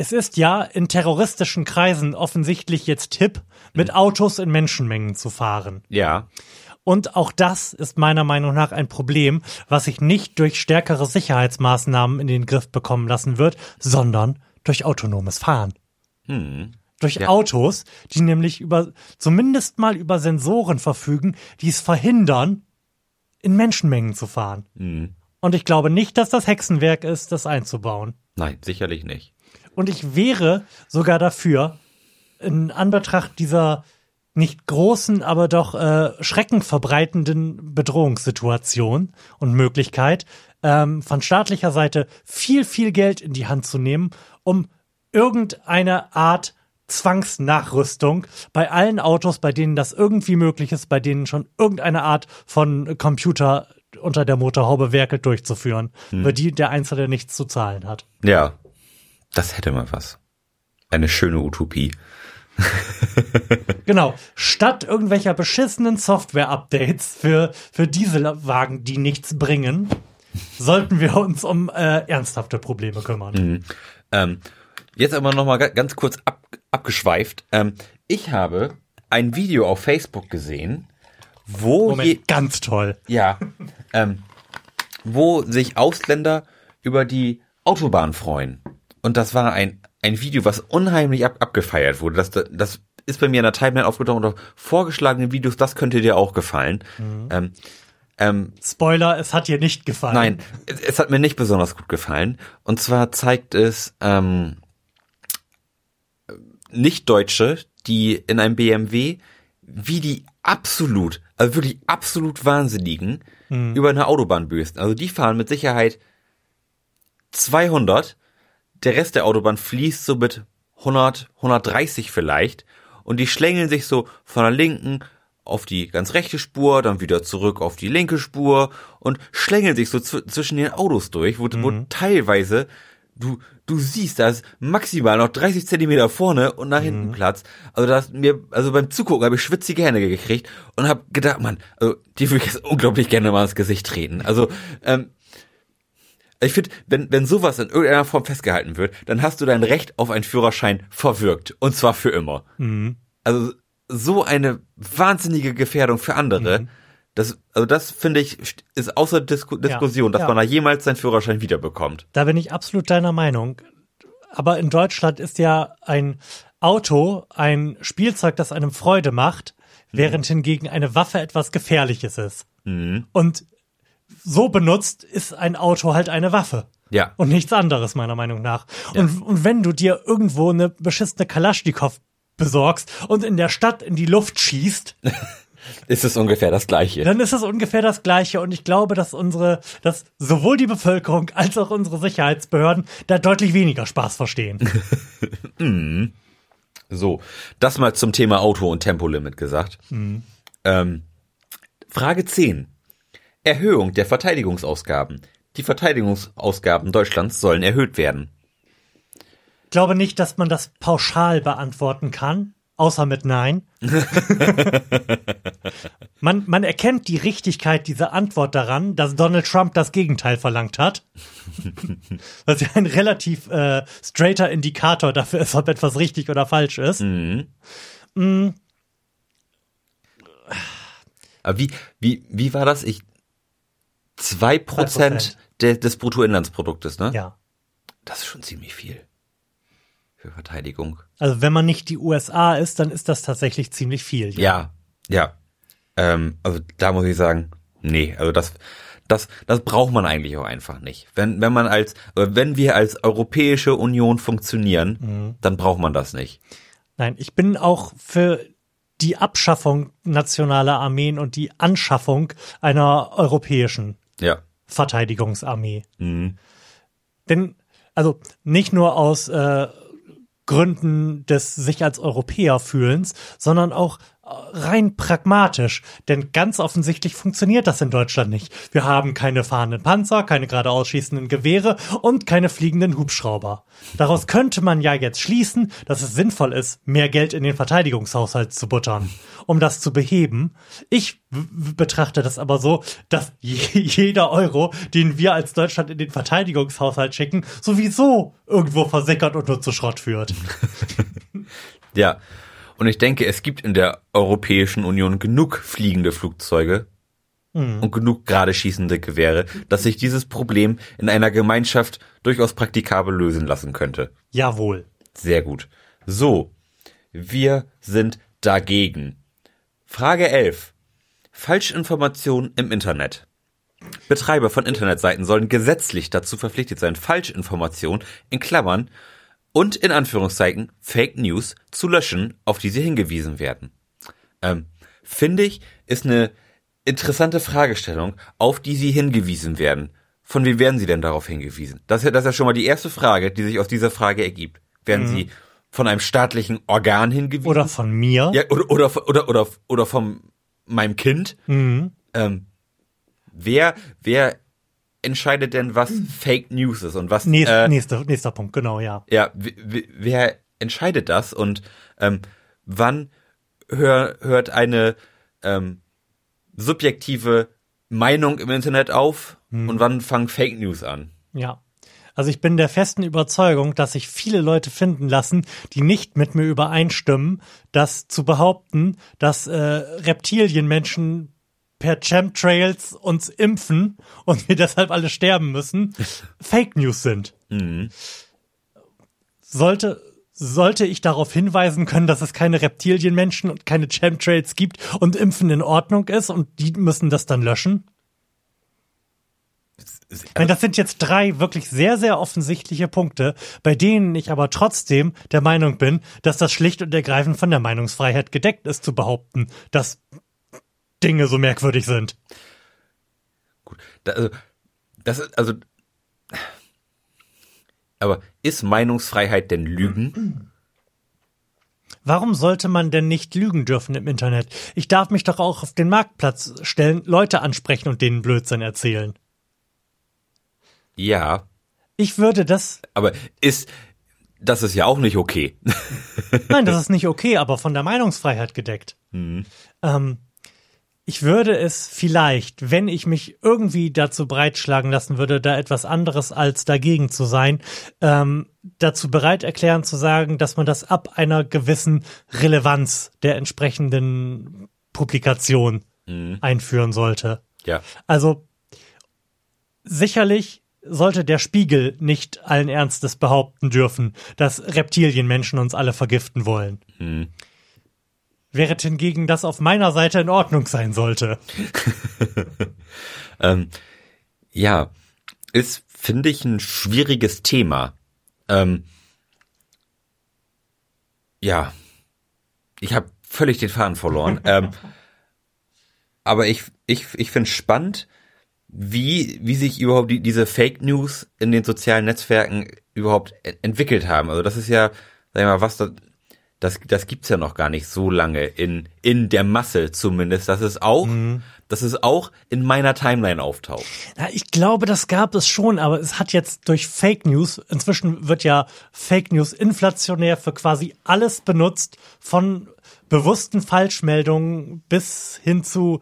es ist ja in terroristischen Kreisen offensichtlich jetzt hip, mit Autos in Menschenmengen zu fahren. Ja. Und auch das ist meiner Meinung nach ein Problem, was sich nicht durch stärkere Sicherheitsmaßnahmen in den Griff bekommen lassen wird, sondern durch autonomes Fahren. Durch Ja. Autos, die nämlich über, zumindest mal über Sensoren verfügen, die es verhindern, in Menschenmengen zu fahren. Und ich glaube nicht, dass das Hexenwerk ist, das einzubauen. Nein, sicherlich nicht. Und ich wäre sogar dafür, in Anbetracht dieser nicht großen, aber doch äh, schreckenverbreitenden Bedrohungssituation und Möglichkeit, ähm, von staatlicher Seite viel, viel Geld in die Hand zu nehmen, um irgendeine Art Zwangsnachrüstung bei allen Autos, bei denen das irgendwie möglich ist, bei denen schon irgendeine Art von Computer unter der Motorhaube werkelt, durchzuführen, über die der Einzelne nichts zu zahlen hat. Ja. Das hätte mal was. Eine schöne Utopie. Genau. Statt irgendwelcher beschissenen Software-Updates für, für Dieselwagen, die nichts bringen, sollten wir uns um äh, ernsthafte Probleme kümmern. Ähm, jetzt aber noch mal ga- ganz kurz ab, abgeschweift. Ähm, ich habe ein Video auf Facebook gesehen, wo Moment, je, ganz toll. ja, ähm, wo sich Ausländer über die Autobahn freuen. Und das war ein, ein Video, was unheimlich ab, abgefeiert wurde. Das, das ist bei mir in der Timeline aufgetaucht unter vorgeschlagenen Videos, das könnte dir auch gefallen. Ähm, ähm, Spoiler, es hat dir nicht gefallen. Nein, es, es hat mir nicht besonders gut gefallen. Und zwar zeigt es ähm, Nicht-Deutsche, die in einem BMW, wie die absolut, also wirklich absolut Wahnsinnigen über eine Autobahn bösten. Also die fahren mit Sicherheit 200, der Rest der Autobahn fließt so mit 100, 130 vielleicht und die schlängeln sich so von der linken auf die ganz rechte Spur, dann wieder zurück auf die linke Spur und schlängeln sich so zw- zwischen den Autos durch, wo, wo teilweise du, du siehst, da ist maximal noch 30 Zentimeter vorne und nach hinten Platz. Also da ist mir, also beim Zugucken habe ich schwitzige Hände gekriegt und habe gedacht, Mann, also die würde ich jetzt unglaublich gerne mal ins Gesicht treten. Also, ähm, ich finde, wenn, wenn sowas in irgendeiner Form festgehalten wird, dann hast du dein Recht auf einen Führerschein verwirkt. Und zwar für immer. Also so eine wahnsinnige Gefährdung für andere. Das, also das finde ich, ist außer Disku Diskussion, dass ja. man da jemals seinen Führerschein wiederbekommt. Da bin ich absolut deiner Meinung. Aber in Deutschland ist ja ein Auto ein Spielzeug, das einem Freude macht, während hingegen eine Waffe etwas Gefährliches ist. Und so benutzt ist ein Auto halt eine Waffe. Ja. Und nichts anderes, meiner Meinung nach. Und, und wenn du dir irgendwo eine beschissene Kalaschnikow besorgst und in der Stadt in die Luft schießt, Ist es ungefähr das Gleiche. dann ist es ungefähr das Gleiche. Und ich glaube, dass unsere, dass sowohl die Bevölkerung als auch unsere Sicherheitsbehörden da deutlich weniger Spaß verstehen. So, das mal zum Thema Auto und Tempolimit gesagt. Ähm, Frage 10. Erhöhung der Verteidigungsausgaben. Die Verteidigungsausgaben Deutschlands sollen erhöht werden. Ich glaube nicht, dass man das pauschal beantworten kann, außer mit Nein. man, man erkennt die Richtigkeit dieser Antwort daran, dass Donald Trump das Gegenteil verlangt hat. Was ja ein relativ äh, straighter Indikator dafür ist, ob etwas richtig oder falsch ist. Aber wie, wie, wie war das? Ich, zwei Prozent 2%. de- des Bruttoinlandsproduktes, ne? Ja. Das ist schon ziemlich viel. Für Verteidigung. Also wenn man nicht die USA ist, dann ist das tatsächlich ziemlich viel. Ja, ja. Ähm, also da muss ich sagen, nee, also das, das, das braucht man eigentlich auch einfach nicht. Wenn, wenn man als, wenn wir als Europäische Union funktionieren, dann braucht man das nicht. Nein, ich bin auch für die Abschaffung nationaler Armeen und die Anschaffung einer europäischen Ja. Verteidigungsarmee. Denn, also nicht nur aus äh, Gründen des sich als Europäer fühlens, sondern auch rein pragmatisch, denn ganz offensichtlich funktioniert das in Deutschland nicht. Wir haben keine fahrenden Panzer, keine geradeaus schießenden Gewehre und keine fliegenden Hubschrauber. Daraus könnte man ja jetzt schließen, dass es sinnvoll ist, mehr Geld in den Verteidigungshaushalt zu buttern, um das zu beheben. Ich betrachte das aber so, dass jeder Euro, den wir als Deutschland in den Verteidigungshaushalt schicken, sowieso irgendwo versickert und nur zu Schrott führt. ja. Und ich denke, es gibt in der Europäischen Union genug fliegende Flugzeuge mhm. und genug gerade schießende Gewehre, dass sich dieses Problem in einer Gemeinschaft durchaus praktikabel lösen lassen könnte. Jawohl. Sehr gut. So, wir sind dagegen. Frage 11. Falschinformation im Internet. Betreiber von Internetseiten sollen gesetzlich dazu verpflichtet sein, Falschinformation in Klammern und in Anführungszeichen Fake News zu löschen, auf die sie hingewiesen werden. Ähm, Finde ich, ist eine interessante Fragestellung, auf die sie hingewiesen werden. Von wem werden sie denn darauf hingewiesen? Das ist ja, das ist ja schon mal die erste Frage, die sich aus dieser Frage ergibt. Werden mhm. sie von einem staatlichen Organ hingewiesen? Oder von mir? Ja, oder, oder, oder, oder, oder von meinem Kind? Mhm. Ähm, wer, wer entscheidet denn, was Fake News ist und was. Nächst, äh, nächster, nächster Punkt, genau, ja. Ja, wer entscheidet das und ähm, wann hör, hört eine ähm, subjektive Meinung im Internet auf hm. und wann fangen Fake News an? Ja. Also ich bin der festen Überzeugung, dass sich viele Leute finden lassen, die nicht mit mir übereinstimmen, dass zu behaupten, dass äh, Reptilienmenschen per Chemtrails uns impfen und wir deshalb alle sterben müssen, Fake News sind. Mhm. Sollte, sollte ich darauf hinweisen können, dass es keine Reptilienmenschen und keine Chemtrails gibt und Impfen in Ordnung ist und die müssen das dann löschen? Meine, das sind jetzt drei wirklich sehr, sehr offensichtliche Punkte, bei denen ich aber trotzdem der Meinung bin, dass das schlicht und ergreifend von der Meinungsfreiheit gedeckt ist, zu behaupten, dass Dinge so merkwürdig sind. Gut, da, also, das ist, also, aber ist Meinungsfreiheit denn Lügen? Warum sollte man denn nicht lügen dürfen im Internet? Ich darf mich doch auch auf den Marktplatz stellen, Leute ansprechen und denen Blödsinn erzählen. Ja. Ich würde das. Aber ist, das ist ja auch nicht okay. Nein, das ist nicht okay, aber von der Meinungsfreiheit gedeckt. Mhm. Ähm, ich würde es vielleicht, wenn ich mich irgendwie dazu breitschlagen lassen würde, da etwas anderes als dagegen zu sein, ähm, dazu bereit erklären zu sagen, dass man das ab einer gewissen Relevanz der entsprechenden Publikation mhm. einführen sollte. Ja. Also sicherlich sollte der Spiegel nicht allen Ernstes behaupten dürfen, dass Reptilienmenschen uns alle vergiften wollen. Mhm während hingegen das auf meiner Seite in Ordnung sein sollte. ähm, ja, ist, finde ich, ein schwieriges Thema. Ähm, ja, ich habe völlig den Faden verloren. ähm, aber ich, ich, ich finde spannend, wie, wie sich überhaupt die, diese Fake News in den sozialen Netzwerken überhaupt entwickelt haben. Also das ist ja, sag ich mal, was da, das, das gibt's ja noch gar nicht so lange in, in der Masse zumindest, dass es auch, mhm. dass es auch in meiner Timeline auftaucht. Ja, ich glaube, das gab es schon, aber es hat jetzt durch Fake News, inzwischen wird ja Fake News inflationär für quasi alles benutzt, von bewussten Falschmeldungen bis hin zu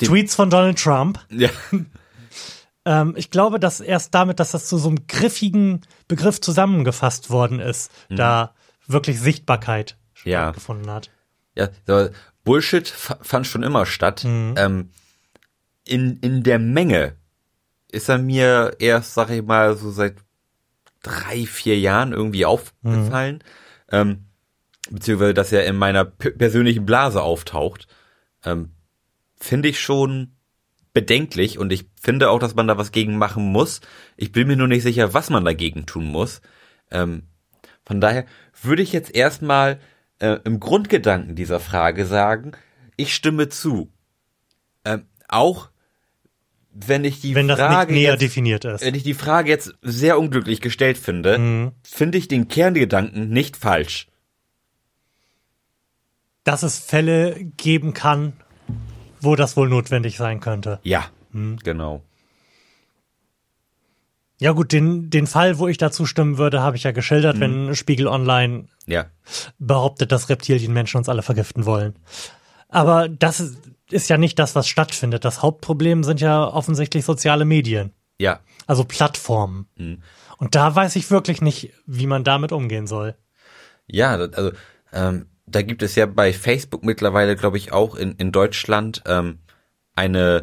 Dem Tweets von Donald Trump. Ja. ähm, ich glaube, dass erst damit, dass das zu so einem griffigen Begriff zusammengefasst worden ist, mhm. da wirklich Sichtbarkeit ja. gefunden hat. Ja, Bullshit fand schon immer statt. Mhm. Ähm, in, in der Menge ist er mir erst, sag ich mal, so seit drei, vier Jahren irgendwie aufgefallen. Mhm. Ähm, beziehungsweise, dass er in meiner persönlichen Blase auftaucht. Ähm, finde ich schon bedenklich und ich finde auch, dass man da was gegen machen muss. Ich bin mir nur nicht sicher, was man dagegen tun muss. Ähm, von daher würde ich jetzt erstmal äh, im Grundgedanken dieser Frage sagen, ich stimme zu. Ähm, auch wenn ich die wenn Frage jetzt, definiert ist. Wenn ich die Frage jetzt sehr unglücklich gestellt finde, mhm. finde ich den Kerngedanken nicht falsch. dass es Fälle geben kann, wo das wohl notwendig sein könnte. Ja, genau. Ja gut, den, den Fall, wo ich dazu stimmen würde, habe ich ja geschildert, wenn Spiegel Online Ja, behauptet, dass Reptilienmenschen uns alle vergiften wollen. Aber das ist, ja nicht das, was stattfindet. Das Hauptproblem sind ja offensichtlich soziale Medien, ja. also Plattformen. Und da weiß ich wirklich nicht, wie man damit umgehen soll. Ja, also ähm, da gibt es ja bei Facebook mittlerweile, glaube ich, auch in, in Deutschland ähm, eine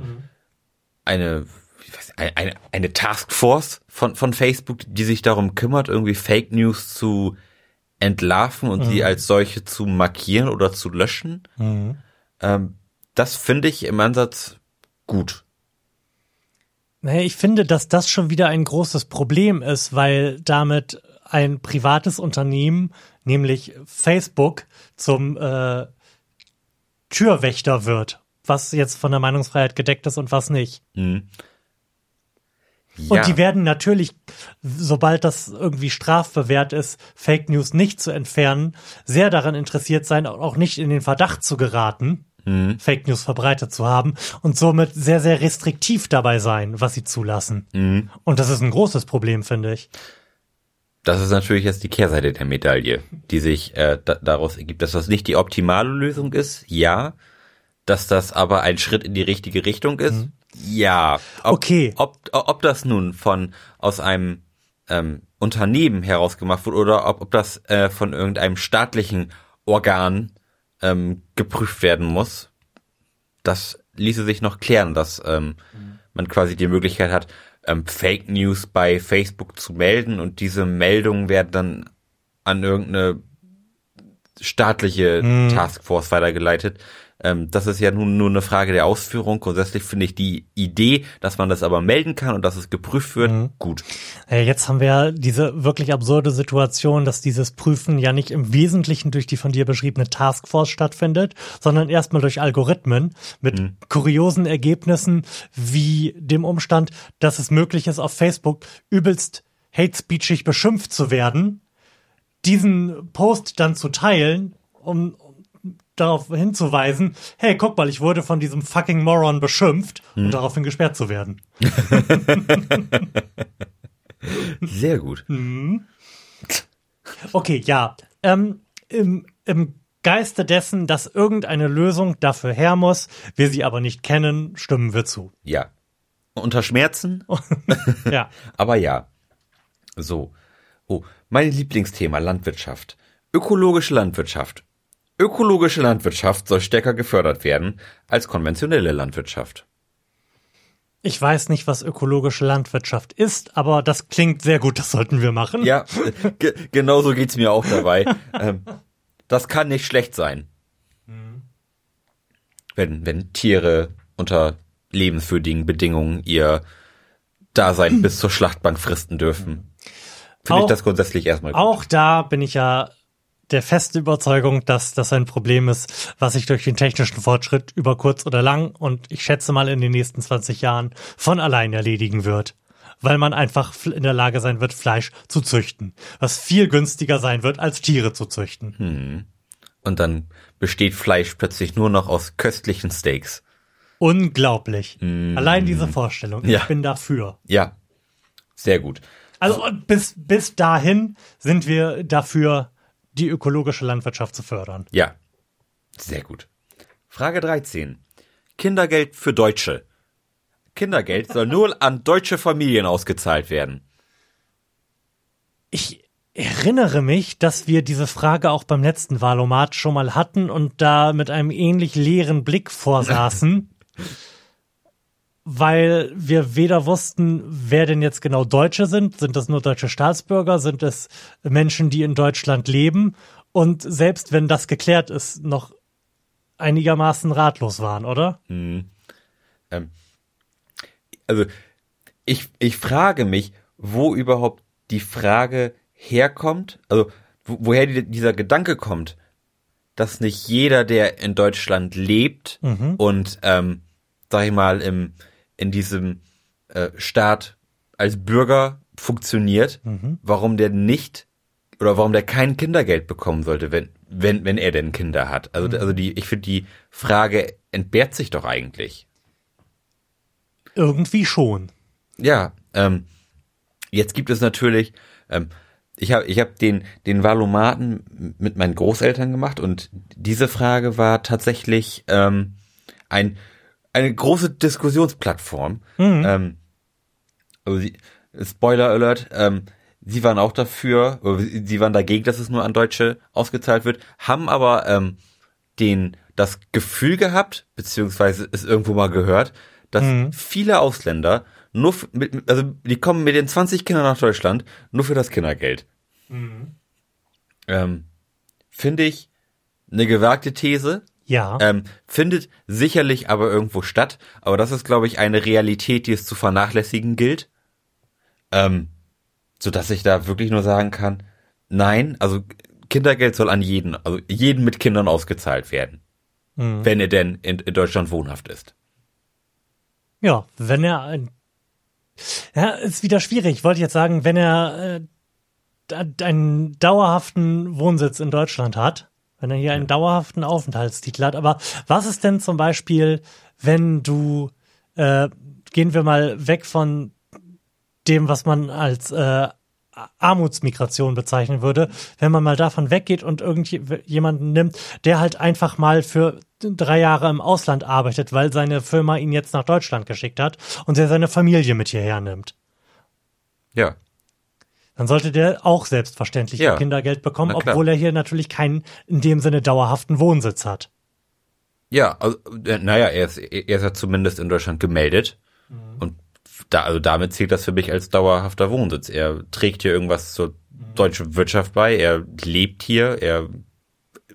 eine wie weiß eine eine Taskforce von von Facebook, die sich darum kümmert, irgendwie Fake News zu entlarven und sie als solche zu markieren oder zu löschen. Ähm, das finde ich im Ansatz gut. Naja, ich finde, dass das schon wieder ein großes Problem ist, weil damit ein privates Unternehmen, nämlich Facebook, zum äh, Türwächter wird, was jetzt von der Meinungsfreiheit gedeckt ist und was nicht. Ja, Und die werden natürlich, sobald das irgendwie strafbewehrt ist, Fake News nicht zu entfernen, sehr daran interessiert sein, auch nicht in den Verdacht zu geraten, Fake News verbreitet zu haben und somit sehr, sehr restriktiv dabei sein, was sie zulassen. Und das ist ein großes Problem, finde ich. Das ist natürlich jetzt die Kehrseite der Medaille, die sich äh, da, daraus ergibt, dass das nicht die optimale Lösung ist, ja. Dass das aber ein Schritt in die richtige Richtung ist, ja. Ob, Okay. Ob, ob das nun von aus einem ähm, Unternehmen heraus gemacht wurde oder ob, ob das äh, von irgendeinem staatlichen Organ ähm, geprüft werden muss, das ließe sich noch klären, dass ähm, man quasi die Möglichkeit hat, ähm, Fake News bei Facebook zu melden und diese Meldungen werden dann an irgendeine staatliche Taskforce weitergeleitet. Ähm, das ist ja nun nur eine Frage der Ausführung. Grundsätzlich finde ich die Idee, dass man das aber melden kann und dass es geprüft wird, gut. Äh, Jetzt haben wir ja diese wirklich absurde Situation, dass dieses Prüfen ja nicht im Wesentlichen durch die von dir beschriebene Taskforce stattfindet, sondern erstmal durch Algorithmen mit kuriosen Ergebnissen wie dem Umstand, dass es möglich ist, auf Facebook übelst hate speechig beschimpft zu werden, diesen Post dann zu teilen, um darauf hinzuweisen, hey, guck mal, ich wurde von diesem fucking Moron beschimpft und daraufhin gesperrt zu werden. Sehr gut. Okay, ja. Ähm, im, Im Geiste dessen, dass irgendeine Lösung dafür her muss, wir sie aber nicht kennen, stimmen wir zu. Ja. Unter Schmerzen, Ja. aber ja. So. Oh, mein Lieblingsthema Landwirtschaft. Ökologische Landwirtschaft. Ökologische Landwirtschaft soll stärker gefördert werden als konventionelle Landwirtschaft. Ich weiß nicht, was ökologische Landwirtschaft ist, aber das klingt sehr gut, das sollten wir machen. Ja, ge genauso geht's mir auch dabei. ähm, das kann nicht schlecht sein. Wenn, wenn Tiere unter lebenswürdigen Bedingungen ihr Dasein bis zur Schlachtbank fristen dürfen. Finde ich das grundsätzlich erstmal gut. Auch da bin ich ja der feste Überzeugung, dass das ein Problem ist, was sich durch den technischen Fortschritt über kurz oder lang und ich schätze mal in den nächsten 20 Jahren von allein erledigen wird. Weil man einfach in der Lage sein wird, Fleisch zu züchten. Was viel günstiger sein wird, als Tiere zu züchten. Und dann besteht Fleisch plötzlich nur noch aus köstlichen Steaks. Unglaublich. Allein diese Vorstellung. Ja. Ich bin dafür. Ja, sehr gut. Also bis, bis dahin sind wir dafür, die ökologische Landwirtschaft zu fördern. Ja, sehr gut. Frage 13. Kindergeld für Deutsche. Kindergeld soll nur an deutsche Familien ausgezahlt werden. Ich erinnere mich, dass wir diese Frage auch beim letzten Wahlomat schon mal hatten und da mit einem ähnlich leeren Blick vorsaßen, weil wir weder wussten, wer denn jetzt genau Deutsche sind. Sind das nur deutsche Staatsbürger? Sind es Menschen, die in Deutschland leben? Und selbst wenn das geklärt ist, noch einigermaßen ratlos waren, oder? Also, ich, ich frage mich, wo überhaupt die Frage herkommt, also wo, woher die, dieser Gedanke kommt, dass nicht jeder, der in Deutschland lebt und, ähm, sag ich mal, im, in diesem äh, Staat als Bürger funktioniert, warum der nicht oder warum der kein Kindergeld bekommen sollte, wenn, wenn, wenn er denn Kinder hat. Also, also die, ich finde, die Frage entbehrt sich doch eigentlich. Irgendwie schon. Ja, ähm, jetzt gibt es natürlich, ähm, ich habe ich hab den, den Valomaten mit meinen Großeltern gemacht und diese Frage war tatsächlich ähm, ein, eine große Diskussionsplattform. Mhm. Ähm, also sie, Spoiler Alert, ähm, sie waren auch dafür, sie waren dagegen, dass es nur an Deutsche ausgezahlt wird, haben aber ähm, den das Gefühl gehabt, beziehungsweise es irgendwo mal gehört, dass Mhm. viele Ausländer nur mit, also die kommen mit den 20 Kindern nach Deutschland nur für das Kindergeld. Ähm, Finde ich eine gewagte These, Ja. ähm, findet sicherlich aber irgendwo statt, aber das ist, glaube ich, eine Realität, die es zu vernachlässigen gilt. Ähm, so dass ich da wirklich nur sagen kann, nein, also Kindergeld soll an jeden, also jeden mit Kindern ausgezahlt werden, Mhm. wenn er denn in, in Deutschland wohnhaft ist. Ja, wenn er ein ja, ist wieder schwierig. Ich wollte jetzt sagen, wenn er äh, einen dauerhaften Wohnsitz in Deutschland hat, wenn er hier einen dauerhaften Aufenthaltstitel hat. Aber was ist denn zum Beispiel, wenn du, äh, gehen wir mal weg von dem, was man als äh, Armutsmigration bezeichnen würde, wenn man mal davon weggeht und irgendjemanden nimmt, der halt einfach mal für drei Jahre im Ausland arbeitet, weil seine Firma ihn jetzt nach Deutschland geschickt hat und der seine Familie mit hierher nimmt. Ja, Dann sollte der auch selbstverständlich Ja. Kindergeld bekommen, obwohl er hier natürlich keinen in dem Sinne dauerhaften Wohnsitz hat. ja, also, äh, naja, er ist, er ist ja zumindest in Deutschland gemeldet und da, also damit zählt das für mich als dauerhafter Wohnsitz. Er trägt hier irgendwas zur deutschen Wirtschaft bei, er lebt hier, er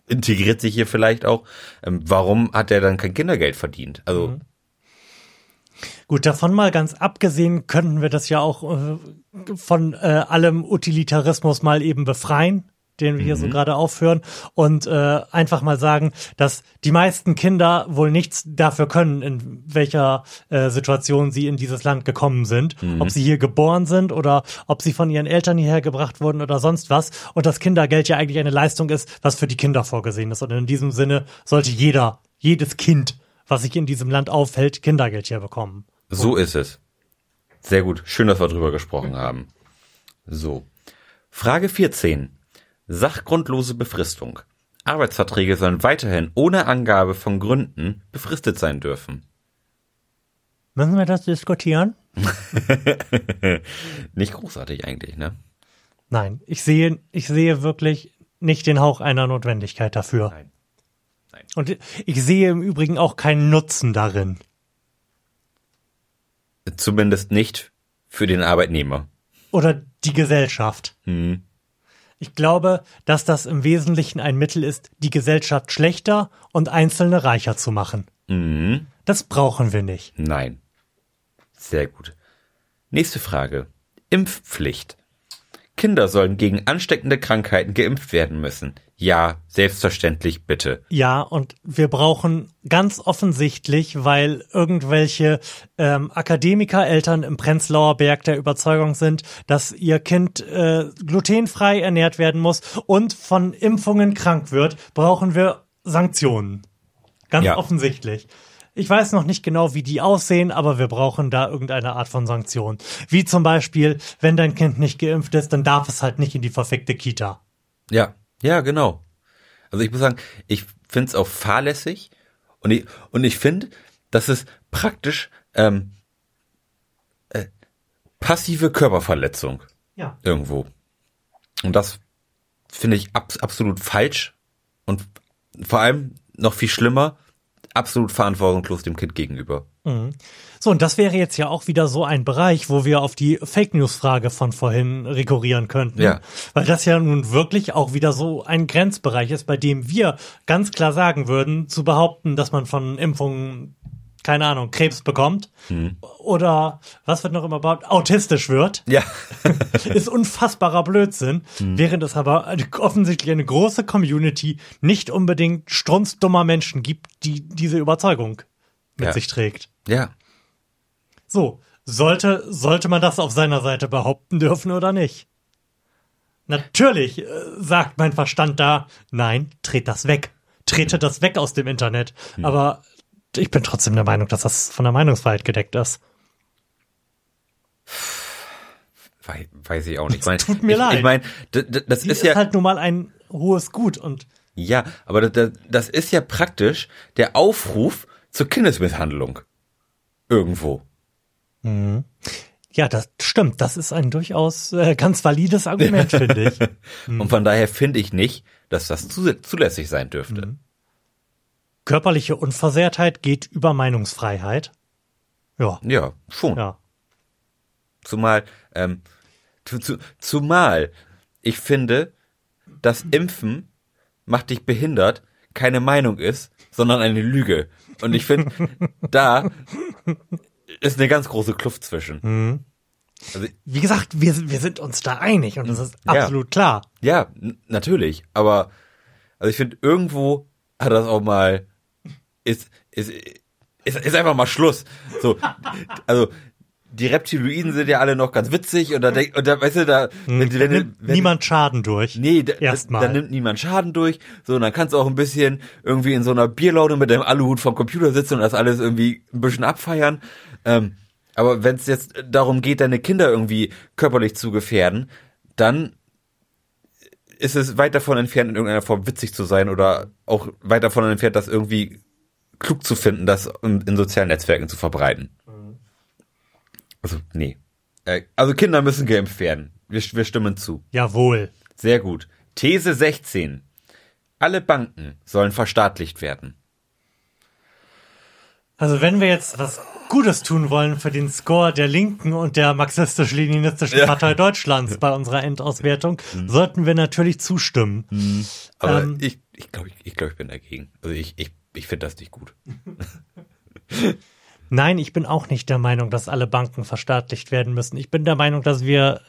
integriert sich hier vielleicht auch. Ähm, warum hat er dann kein Kindergeld verdient? Also, Gut, davon mal ganz abgesehen, könnten wir das ja auch äh, von äh, allem Utilitarismus mal eben befreien, den wir hier so gerade aufführen, und äh, einfach mal sagen, dass die meisten Kinder wohl nichts dafür können, in welcher äh, Situation sie in dieses Land gekommen sind, ob sie hier geboren sind oder ob sie von ihren Eltern hierher gebracht wurden oder sonst was, und das Kindergeld ja eigentlich eine Leistung ist, was für die Kinder vorgesehen ist. Und in diesem Sinne sollte jeder, jedes Kind, was sich in diesem Land aufhält, Kindergeld hier bekommen. So ist es. Sehr gut. Schön, dass wir drüber gesprochen haben. So. Frage 14. Sachgrundlose Befristung. Arbeitsverträge sollen weiterhin ohne Angabe von Gründen befristet sein dürfen. Müssen wir das diskutieren? Nicht großartig eigentlich, ne? Nein, ich sehe, ich sehe wirklich nicht den Hauch einer Notwendigkeit dafür. Nein. Nein. Und ich sehe im Übrigen auch keinen Nutzen darin. Zumindest nicht für den Arbeitnehmer. Oder die Gesellschaft. Hm. Ich glaube, dass das im Wesentlichen ein Mittel ist, die Gesellschaft schlechter und Einzelne reicher zu machen. Mhm. Das brauchen wir nicht. Nein. Sehr gut. Nächste Frage. Impfpflicht. Kinder sollen gegen ansteckende Krankheiten geimpft werden müssen. Ja, selbstverständlich bitte. Ja, und wir brauchen ganz offensichtlich, weil irgendwelche ähm, Akademikereltern im Prenzlauer Berg der Überzeugung sind, dass ihr Kind äh, glutenfrei ernährt werden muss und von Impfungen krank wird, brauchen wir Sanktionen. Ganz Ja. offensichtlich. Ich weiß noch nicht genau, wie die aussehen, aber wir brauchen da irgendeine Art von Sanktion. Wie zum Beispiel, wenn dein Kind nicht geimpft ist, dann darf es halt nicht in die verfickte Kita. Ja, ja, genau. Also ich muss sagen, ich finde es auch fahrlässig und ich, und ich finde, das ist praktisch ähm, äh, passive Körperverletzung Ja. irgendwo. Und das finde ich abs absolut falsch und vor allem noch viel schlimmer, absolut verantwortungslos dem Kind gegenüber. So, und das wäre jetzt ja auch wieder so ein Bereich, wo wir auf die Fake News Frage von vorhin rekurrieren könnten. Ja. Weil das ja nun wirklich auch wieder so ein Grenzbereich ist, bei dem wir ganz klar sagen würden, zu behaupten, dass man von Impfungen, keine Ahnung, Krebs bekommt oder was wird noch immer behauptet, autistisch wird, Ja. ist unfassbarer Blödsinn, während es aber offensichtlich eine große Community nicht unbedingt strunzdummer Menschen gibt, die diese Überzeugung mit Ja. sich trägt. ja. So, sollte, sollte man das auf seiner Seite behaupten dürfen oder nicht? Natürlich äh, sagt mein Verstand da, nein, tret das weg. Trete das weg aus dem Internet. Hm. Aber ich bin trotzdem der Meinung, dass das von der Meinungsfreiheit gedeckt ist. Wei- Weiß ich auch nicht. Ich mein, tut mir ich, leid. Ich meine, das, das Sie ist ist ja, halt nun mal ein hohes Gut und ja, aber das, das ist ja praktisch der Aufruf zur Kindesmisshandlung. Irgendwo. ja, das stimmt. Das ist ein durchaus äh, ganz valides Argument, finde ich. Und von daher finde ich nicht, dass das zu, zulässig sein dürfte. Körperliche Unversehrtheit geht über Meinungsfreiheit. Ja, Ja, schon. ja. Zumal, ähm, zu, zu, zumal ich finde, dass Impfen macht dich behindert keine Meinung ist, sondern eine Lüge. Und ich finde, da ist eine ganz große Kluft zwischen. Also, Wie gesagt, wir, wir sind uns da einig und das ist Ja. absolut klar. ja, natürlich, aber also ich finde, irgendwo hat das auch mal ist, ist, ist, ist einfach mal Schluss. So, also die Reptiloiden sind ja alle noch ganz witzig und da denk, und da weißt du da wenn, Da wenn, nimmt wenn, niemand Schaden durch. Nee, da, Erstmal. da nimmt niemand Schaden durch. So, und dann kannst du auch ein bisschen irgendwie in so einer Bierlaune mit deinem Aluhut vom Computer sitzen und das alles irgendwie ein bisschen abfeiern. Ähm, aber wenn es jetzt darum geht, deine Kinder irgendwie körperlich zu gefährden, dann ist es weit davon entfernt, in irgendeiner Form witzig zu sein oder auch weit davon entfernt, das irgendwie klug zu finden, das in, in sozialen Netzwerken zu verbreiten. Also, nee. Äh, also Kinder müssen geimpft werden. Wir, wir stimmen zu. Jawohl. Sehr gut. These 16. Alle Banken sollen verstaatlicht werden. Also wenn wir jetzt was Gutes tun wollen für den Score der Linken und der marxistisch-leninistischen Ja. Partei Deutschlands bei unserer Endauswertung, sollten wir natürlich zustimmen. Aber Ähm. ich, ich glaube, ich, ich, glaub, ich bin dagegen. Also ich, ich, ich finde das nicht gut. Nein, ich bin auch nicht der Meinung, dass alle Banken verstaatlicht werden müssen. Ich bin der Meinung, dass wir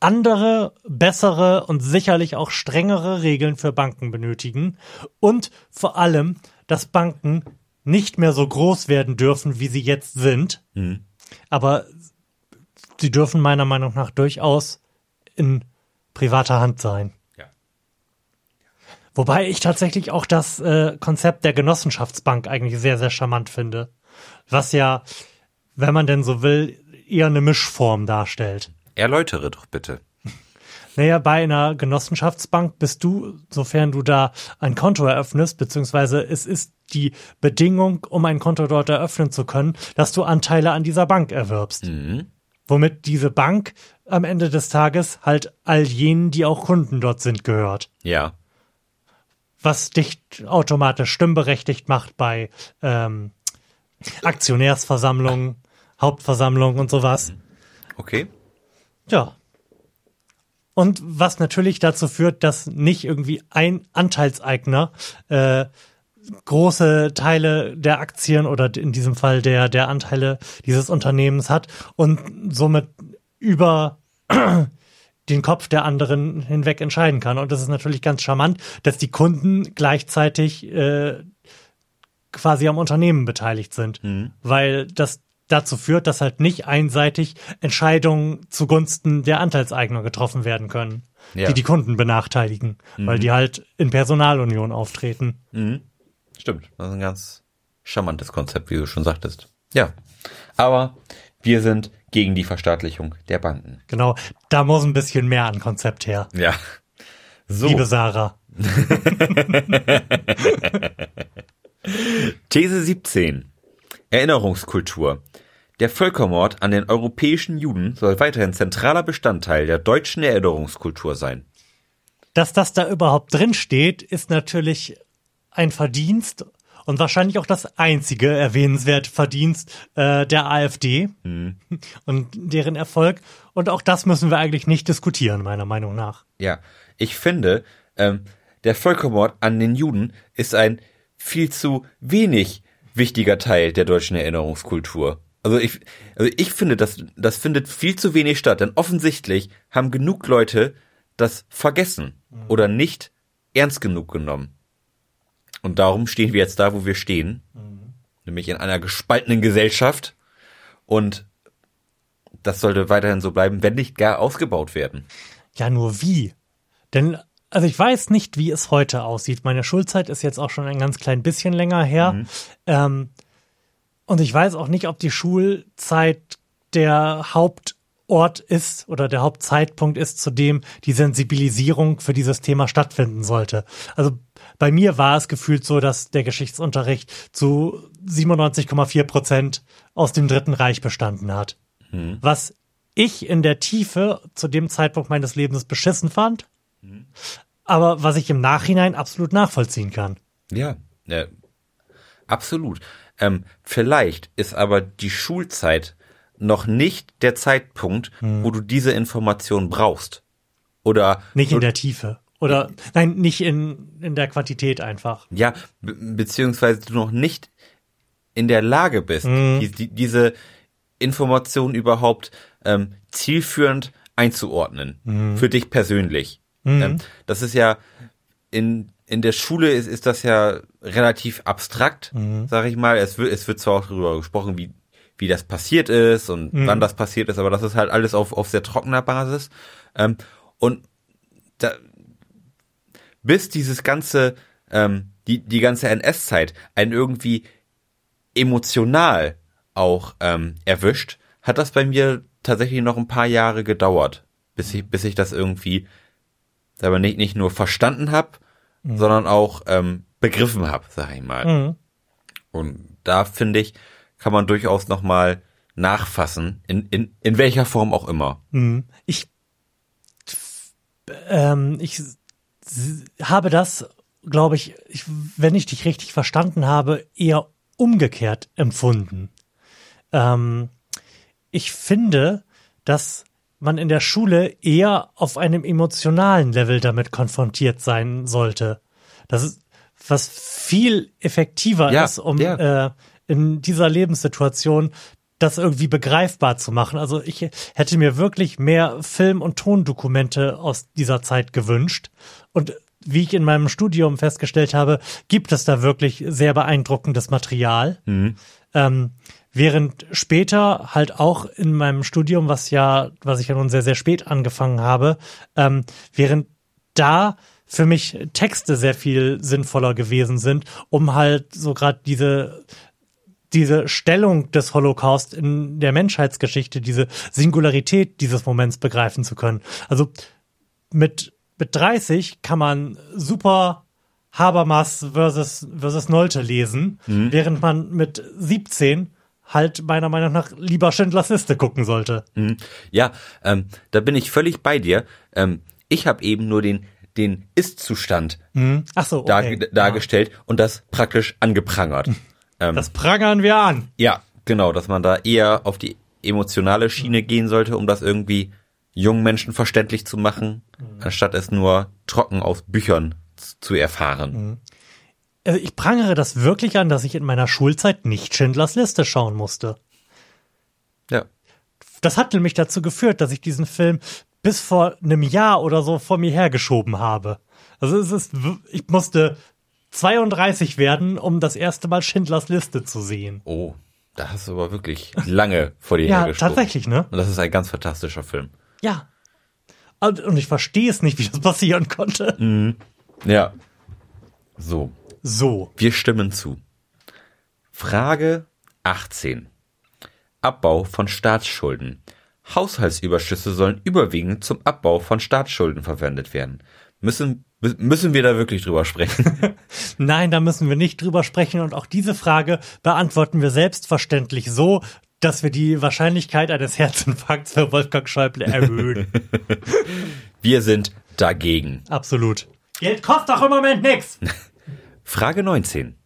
andere, bessere und sicherlich auch strengere Regeln für Banken benötigen und vor allem, dass Banken nicht mehr so groß werden dürfen, wie sie jetzt sind. Aber sie dürfen meiner Meinung nach durchaus in privater Hand sein. Wobei ich tatsächlich auch das äh, Konzept der Genossenschaftsbank eigentlich sehr, sehr charmant finde. Was ja, wenn man denn so will, eher eine Mischform darstellt. Erläutere doch bitte. Naja, bei einer Genossenschaftsbank bist du, sofern du da ein Konto eröffnest, beziehungsweise es ist die Bedingung, um ein Konto dort eröffnen zu können, dass du Anteile an dieser Bank erwirbst. Womit diese Bank am Ende des Tages halt all jenen, die auch Kunden dort sind, gehört. Ja. Was dich automatisch stimmberechtigt macht bei ähm, Aktionärsversammlungen, Hauptversammlungen und sowas. Okay. Ja. Und was natürlich dazu führt, dass nicht irgendwie ein Anteilseigner äh, große Teile der Aktien oder in diesem Fall der, der Anteile dieses Unternehmens hat und somit über den Kopf der anderen hinweg entscheiden kann. Und das ist natürlich ganz charmant, dass die Kunden gleichzeitig äh, quasi am Unternehmen beteiligt sind, weil das dazu führt, dass halt nicht einseitig Entscheidungen zugunsten der Anteilseigner getroffen werden können, Ja. die die Kunden benachteiligen, weil die halt in Personalunion auftreten. Stimmt. Das ist ein ganz charmantes Konzept, wie du schon sagtest. Ja. Aber wir sind gegen die Verstaatlichung der Banken. Genau, da muss ein bisschen mehr an Konzept her. Ja. So. Liebe Sarah. These 17. Erinnerungskultur. Der Völkermord an den europäischen Juden soll weiterhin zentraler Bestandteil der deutschen Erinnerungskultur sein. Dass das da überhaupt drin steht, ist natürlich ein Verdienst und wahrscheinlich auch das einzige erwähnenswerte Verdienst äh, der AfD und deren Erfolg. Und auch das müssen wir eigentlich nicht diskutieren, meiner Meinung nach. Ja, ich finde, ähm, der Völkermord an den Juden ist ein viel zu wenig wichtiger Teil der deutschen Erinnerungskultur. Also ich, also ich finde, das, das findet viel zu wenig statt, denn offensichtlich haben genug Leute das vergessen oder nicht ernst genug genommen. Und darum stehen wir jetzt da, wo wir stehen, nämlich in einer gespaltenen Gesellschaft. Und das sollte weiterhin so bleiben, wenn nicht gar ausgebaut werden. Ja, nur wie? Denn, also ich weiß nicht, wie es heute aussieht. Meine Schulzeit ist jetzt auch schon ein ganz klein bisschen länger her. Mhm. Ähm, und ich weiß auch nicht, ob die Schulzeit der Hauptort ist oder der Hauptzeitpunkt ist, zu dem die Sensibilisierung für dieses Thema stattfinden sollte. Also bei mir war es gefühlt so, dass der Geschichtsunterricht zu 97,4 Prozent aus dem Dritten Reich bestanden hat. Was ich in der Tiefe zu dem Zeitpunkt meines Lebens beschissen fand, aber was ich im Nachhinein absolut nachvollziehen kann. Ja, ja absolut. Ähm, vielleicht ist aber die Schulzeit noch nicht der Zeitpunkt, Hm. wo du diese Information brauchst. Oder Nicht in der Tiefe. Oder nein, nicht in, in der Quantität einfach. ja, be beziehungsweise du noch nicht in der Lage bist, Mhm. die, die, diese Information überhaupt ähm, zielführend einzuordnen. Mhm. Für dich persönlich. Ähm, das ist ja in, in der Schule ist, ist das ja relativ abstrakt, Mhm. sag ich mal. Es wird, es wird zwar auch darüber gesprochen, wie, wie das passiert ist und Mhm. wann das passiert ist, aber das ist halt alles auf, auf sehr trockener Basis. Ähm, und da, bis dieses ganze, ähm, die, die ganze NS-Zeit einen irgendwie emotional auch ähm, erwischt, hat das bei mir tatsächlich noch ein paar Jahre gedauert, bis ich, bis ich das irgendwie aber nicht, nicht nur verstanden habe, sondern auch ähm, begriffen habe, sag ich mal. Mhm. Und da finde ich, kann man durchaus noch mal nachfassen, in, in, in welcher Form auch immer. Mhm. Ich, ähm, ich habe das, glaube ich, ich, wenn ich dich richtig verstanden habe, eher umgekehrt empfunden. Ähm, ich finde, dass man in der Schule eher auf einem emotionalen Level damit konfrontiert sein sollte. Das ist was viel effektiver Ja, ist, um ja. äh, in dieser Lebenssituation das irgendwie begreifbar zu machen. Also ich hätte mir wirklich mehr Film- und Tondokumente aus dieser Zeit gewünscht. Und wie ich in meinem Studium festgestellt habe, gibt es da wirklich sehr beeindruckendes Material. Ähm, während später halt auch in meinem Studium, was ja, was ich ja nun sehr, sehr spät angefangen habe, ähm, während da für mich Texte sehr viel sinnvoller gewesen sind, um halt so gerade diese diese Stellung des Holocaust in der Menschheitsgeschichte, diese Singularität dieses Moments begreifen zu können. Also mit, mit 30 kann man super Habermas versus, versus Nolte lesen, während man mit 17 halt meiner Meinung nach lieber Schindlers Liste gucken sollte. Ja, ähm, da bin ich völlig bei dir. Ähm, ich habe eben nur den, den Ist-Zustand Ach so, dar okay. dargestellt und das praktisch angeprangert. ähm, Das prangern wir an. ja, genau, dass man da eher auf die emotionale Schiene gehen sollte, um das irgendwie jungen Menschen verständlich zu machen, anstatt es nur trocken aus Büchern zu erfahren. Also ich prangere das wirklich an, dass ich in meiner Schulzeit nicht Schindlers Liste schauen musste. Ja. das hat nämlich dazu geführt, dass ich diesen Film bis vor einem Jahr oder so vor mir hergeschoben habe. Also es ist, ich musste 32 werden, um das erste Mal Schindlers Liste zu sehen. Oh, da hast du aber wirklich lange vor dir Ja, hergeschoben. tatsächlich, ne? Und das ist ein ganz fantastischer Film. Ja. Und ich verstehe es nicht, wie das passieren konnte. Ja. So, So. wir stimmen zu. Frage 18. Abbau von Staatsschulden. Haushaltsüberschüsse sollen überwiegend zum Abbau von Staatsschulden verwendet werden. Müssen, mü- müssen wir da wirklich drüber sprechen? Nein, da müssen wir nicht drüber sprechen. Und auch diese Frage beantworten wir selbstverständlich so, dass wir die Wahrscheinlichkeit eines Herzinfarkts für Wolfgang Schäuble erhöhen. Wir sind dagegen. Absolut. Geld kostet doch im Moment nix. Frage 19.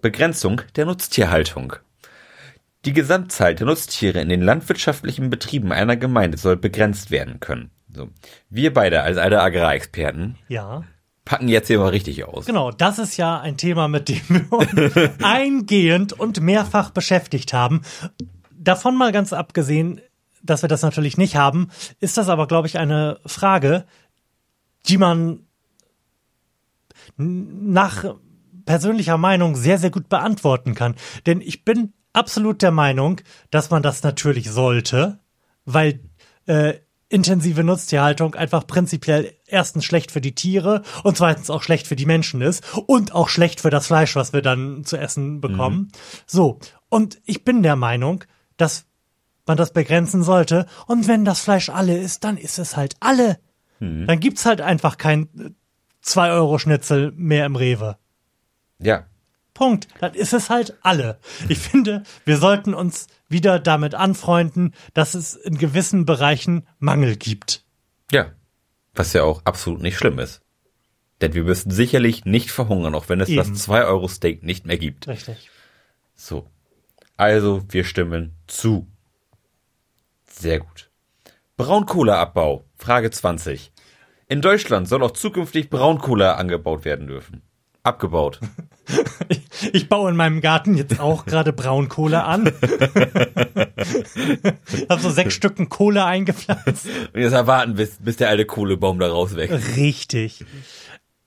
Begrenzung der Nutztierhaltung. Die Gesamtzahl der Nutztiere in den landwirtschaftlichen Betrieben einer Gemeinde soll begrenzt werden können. So. Wir beide als alte Agrarexperten Ja. packen jetzt hier mal richtig aus. Genau, das ist ja ein Thema, mit dem wir uns eingehend und mehrfach beschäftigt haben. Davon mal ganz abgesehen, dass wir das natürlich nicht haben, ist das aber, glaube ich, eine Frage, die man nach persönlicher Meinung sehr, sehr gut beantworten kann. Denn ich bin absolut der Meinung, dass man das natürlich sollte, weil äh, intensive Nutztierhaltung einfach prinzipiell erstens schlecht für die Tiere und zweitens auch schlecht für die Menschen ist und auch schlecht für das Fleisch, was wir dann zu essen bekommen. Mhm. So, und ich bin der Meinung, dass man das begrenzen sollte und wenn das Fleisch alle ist, dann ist es halt alle. Mhm. Dann gibt's halt einfach kein 2 Euro Schnitzel mehr im Rewe. Ja. Punkt. Dann ist es halt alle. Ich finde, wir sollten uns wieder damit anfreunden, dass es in gewissen Bereichen Mangel gibt. Ja. Was ja auch absolut nicht schlimm ist. Denn wir müssen sicherlich nicht verhungern, auch wenn es Eben. das 2-Euro-Steak nicht mehr gibt. Richtig. So. Also, wir stimmen zu. Sehr gut. Braunkohleabbau. Frage 20. In Deutschland soll auch zukünftig Braunkohle angebaut werden dürfen. Abgebaut. Ich, ich baue in meinem Garten jetzt auch gerade Braunkohle an. ich habe so sechs Stücken Kohle eingepflanzt. Und jetzt erwarten, bis, bis der alte Kohlebaum da rauswächst. Richtig.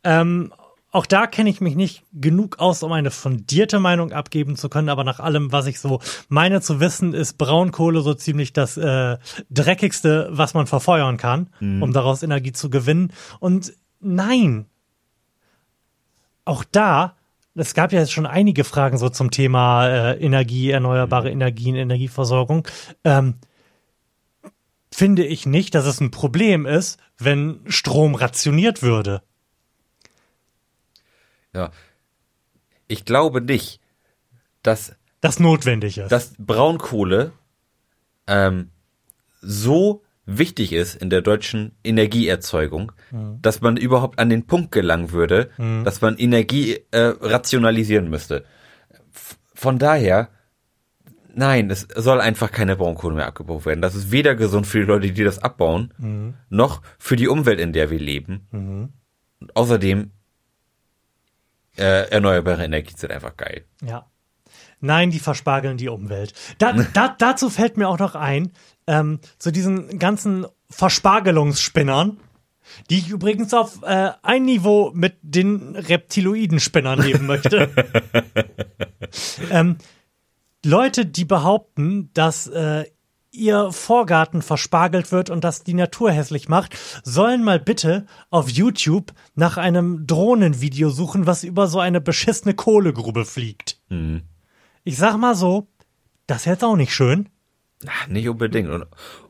Ähm, auch da kenne ich mich nicht genug aus, um eine fundierte Meinung abgeben zu können, aber nach allem, was ich so meine zu wissen, ist Braunkohle so ziemlich das äh, dreckigste, was man verfeuern kann, mhm. um daraus Energie zu gewinnen. Und nein, auch da, es gab ja jetzt schon einige Fragen so zum Thema äh, Energie, erneuerbare mhm. Energien, Energieversorgung. Ähm, finde ich nicht, dass es ein Problem ist, wenn Strom rationiert würde. Ja. Ich glaube nicht, dass das notwendig ist. Dass Braunkohle ähm, so wichtig ist in der deutschen Energieerzeugung, mhm. dass man überhaupt an den Punkt gelangen würde, mhm. dass man Energie äh, rationalisieren müsste. F von daher, nein, es soll einfach keine Braunkohle mehr abgebaut werden. Das ist weder gesund für die Leute, die das abbauen, mhm. noch für die Umwelt, in der wir leben. Mhm. Und außerdem äh, erneuerbare Energie sind einfach geil. Ja. Nein, die verspargeln die Umwelt. Da, da, dazu fällt mir auch noch ein, ähm, zu diesen ganzen Verspargelungsspinnern, die ich übrigens auf äh, ein Niveau mit den Reptiloiden-Spinnern heben möchte. ähm, Leute, die behaupten, dass äh, ihr Vorgarten verspargelt wird und das die Natur hässlich macht, sollen mal bitte auf YouTube nach einem Drohnenvideo suchen, was über so eine beschissene Kohlegrube fliegt. Mhm. Ich sag mal so, das ist jetzt auch nicht schön. Ach, nicht unbedingt. Und,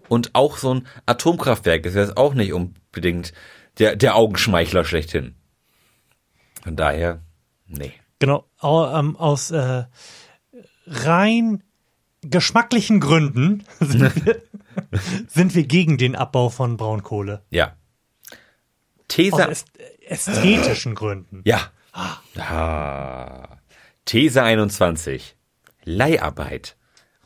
und auch so ein Atomkraftwerk ist jetzt auch nicht unbedingt der, der Augenschmeichler schlechthin. Von daher, nee. Genau, ähm, aus äh, rein geschmacklichen Gründen sind wir, sind wir gegen den Abbau von Braunkohle. Ja. These. Aus ästhetischen Gründen. Ja. Ah. These 21. Leiharbeit.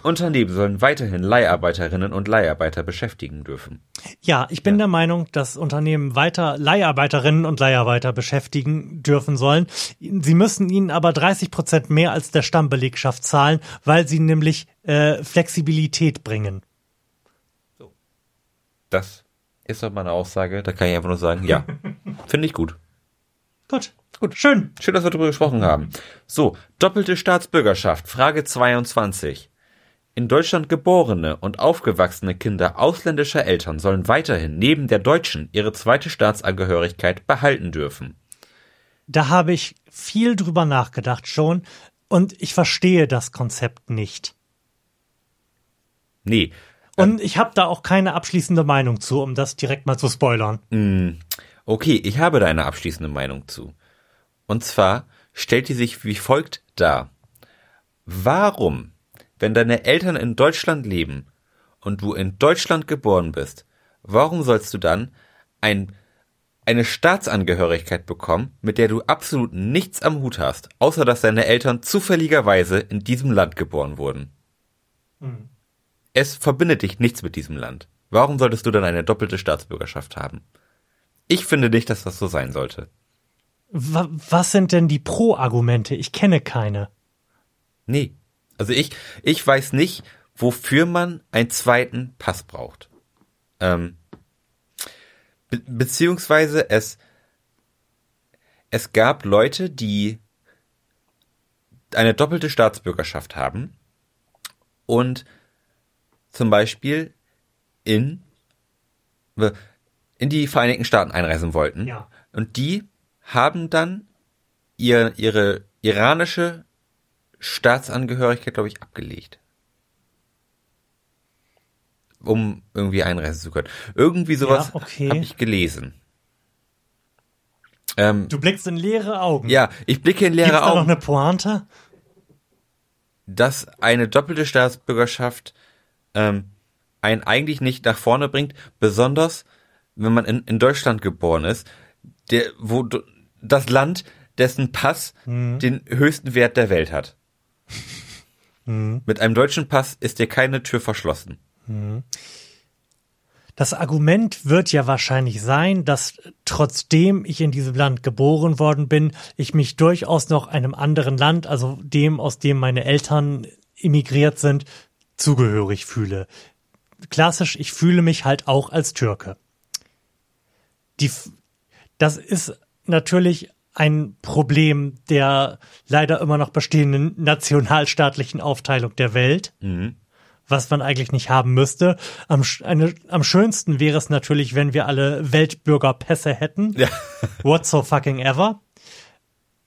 Unternehmen sollen weiterhin Leiharbeiterinnen und Leiharbeiter beschäftigen dürfen. Ja, ich bin ja. der Meinung, dass Unternehmen weiter Leiharbeiterinnen und Leiharbeiter beschäftigen dürfen sollen. Sie müssen ihnen aber 30 Prozent mehr als der Stammbelegschaft zahlen, weil sie nämlich äh, Flexibilität bringen. So. Das ist doch meine Aussage. Da kann ich einfach nur sagen, ja, finde ich gut. Gut. Gut, schön. Schön, dass wir darüber gesprochen haben. So, doppelte Staatsbürgerschaft, Frage 22. In Deutschland geborene und aufgewachsene Kinder ausländischer Eltern sollen weiterhin neben der deutschen ihre zweite Staatsangehörigkeit behalten dürfen. Da habe ich viel drüber nachgedacht schon und ich verstehe das Konzept nicht. Nee. Und ich habe da auch keine abschließende Meinung zu, um das direkt mal zu spoilern. Mm, okay, ich habe da eine abschließende Meinung zu. Und zwar stellt die sich wie folgt dar. Warum wenn deine Eltern in Deutschland leben und du in Deutschland geboren bist, warum sollst du dann ein, eine Staatsangehörigkeit bekommen, mit der du absolut nichts am Hut hast, außer dass deine Eltern zufälligerweise in diesem Land geboren wurden? Mhm. Es verbindet dich nichts mit diesem Land. Warum solltest du dann eine doppelte Staatsbürgerschaft haben? Ich finde nicht, dass das so sein sollte. Was sind denn die Pro-Argumente? Ich kenne keine. Nee, also ich, ich weiß nicht, wofür man einen zweiten Pass braucht. Ähm, be beziehungsweise es, es gab Leute, die eine doppelte Staatsbürgerschaft haben und zum Beispiel in in die Vereinigten Staaten einreisen wollten. Ja. Und die haben dann ihr, ihre iranische Staatsangehörigkeit, glaube ich, abgelegt. Um irgendwie einreisen zu können. Irgendwie sowas Ja, okay. habe ich gelesen. Ähm, Du blickst in leere Augen. ja, ich blicke in Gibt's leere da noch Augen, eine Pointe? dass eine doppelte Staatsbürgerschaft ähm, einen eigentlich nicht nach vorne bringt, besonders wenn man in, in Deutschland geboren ist, der, wo das Land, dessen Pass den höchsten Wert der Welt hat. Mit einem deutschen Pass ist dir keine Tür verschlossen. Das Argument wird ja wahrscheinlich sein, dass trotzdem ich in diesem Land geboren worden bin, ich mich durchaus noch einem anderen Land, also dem, aus dem meine Eltern emigriert sind, zugehörig fühle. Klassisch, ich fühle mich halt auch als Türke. Die, das ist natürlich ein Problem der leider immer noch bestehenden nationalstaatlichen Aufteilung der Welt was man eigentlich nicht haben müsste. Am, eine, am schönsten wäre es natürlich, wenn wir alle Weltbürgerpässe hätten. Ja. What so fucking ever.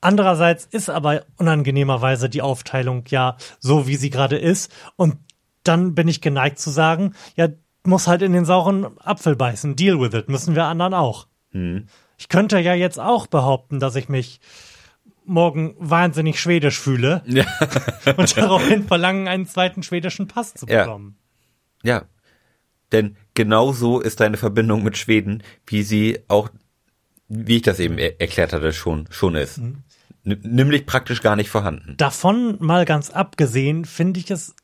Andererseits ist aber unangenehmerweise die Aufteilung ja so, wie sie gerade ist. Und dann bin ich geneigt zu sagen, ja, muss halt in den sauren Apfel beißen. Deal with it. Müssen wir anderen auch. Ich könnte ja jetzt auch behaupten, dass ich mich morgen wahnsinnig schwedisch fühle Ja. und daraufhin verlangen, einen zweiten schwedischen Pass zu Ja. bekommen. Ja. Denn genau so ist deine Verbindung mit Schweden, wie sie auch, wie ich das eben er erklärt hatte, schon, schon ist. N nämlich praktisch gar nicht vorhanden. Davon mal ganz abgesehen, finde ich es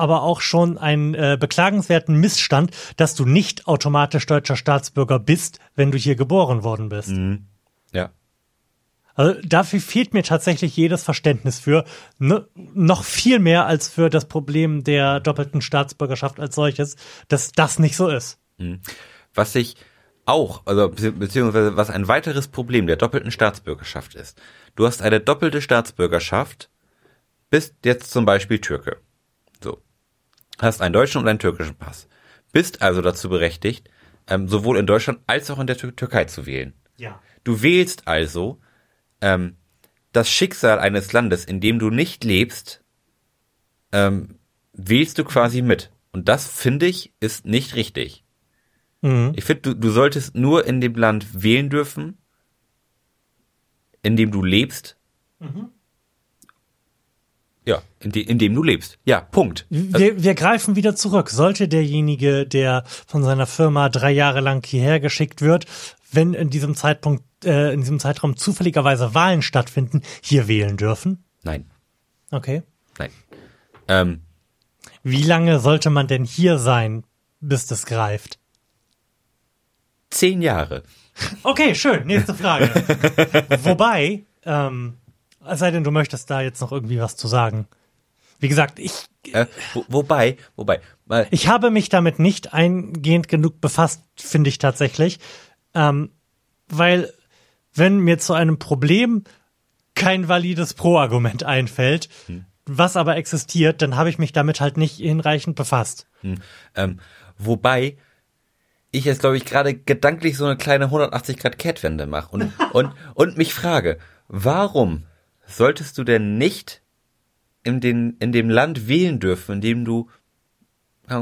aber auch schon einen äh, beklagenswerten Missstand, dass du nicht automatisch deutscher Staatsbürger bist, wenn du hier geboren worden bist. Ja. Also dafür fehlt mir tatsächlich jedes Verständnis für, ne, noch viel mehr als für das Problem der doppelten Staatsbürgerschaft als solches, dass das nicht so ist. Was sich auch, also bezieh- beziehungsweise was ein weiteres Problem der doppelten Staatsbürgerschaft ist. Du hast eine doppelte Staatsbürgerschaft, bist jetzt zum Beispiel Türke. Hast einen deutschen und einen türkischen Pass. Bist also dazu berechtigt, ähm, sowohl in Deutschland als auch in der Tür Türkei zu wählen. Ja. Du wählst also ähm, das Schicksal eines Landes, in dem du nicht lebst, ähm, wählst du quasi mit. Und das, finde ich, ist nicht richtig. Mhm. Ich finde, du, du solltest nur in dem Land wählen dürfen, in dem du lebst. Ja, in, de, in dem du lebst. Ja, Punkt. Wir, wir greifen wieder zurück. Sollte derjenige, der von seiner Firma drei Jahre lang hierher geschickt wird, wenn in diesem Zeitpunkt, äh, in diesem Zeitraum zufälligerweise Wahlen stattfinden, hier wählen dürfen? Nein, Okay. nein. Ähm, Wie lange sollte man denn hier sein, bis das greift? zehn Jahre. Okay, schön. Nächste Frage. Wobei, ähm, es sei denn, du möchtest da jetzt noch irgendwie was zu sagen. Wie gesagt, ich, Äh, wo, wobei, wobei, weil, ich habe mich damit nicht eingehend genug befasst, finde ich tatsächlich. Ähm, weil, wenn mir zu einem Problem kein valides Pro-Argument einfällt, was aber existiert, dann habe ich mich damit halt nicht hinreichend befasst. ähm, wobei ich jetzt, glaube ich, gerade gedanklich so eine kleine 180 Grad Kehrtwende mache und, und, und mich frage, warum solltest du denn nicht in, den, in dem Land wählen dürfen, in dem du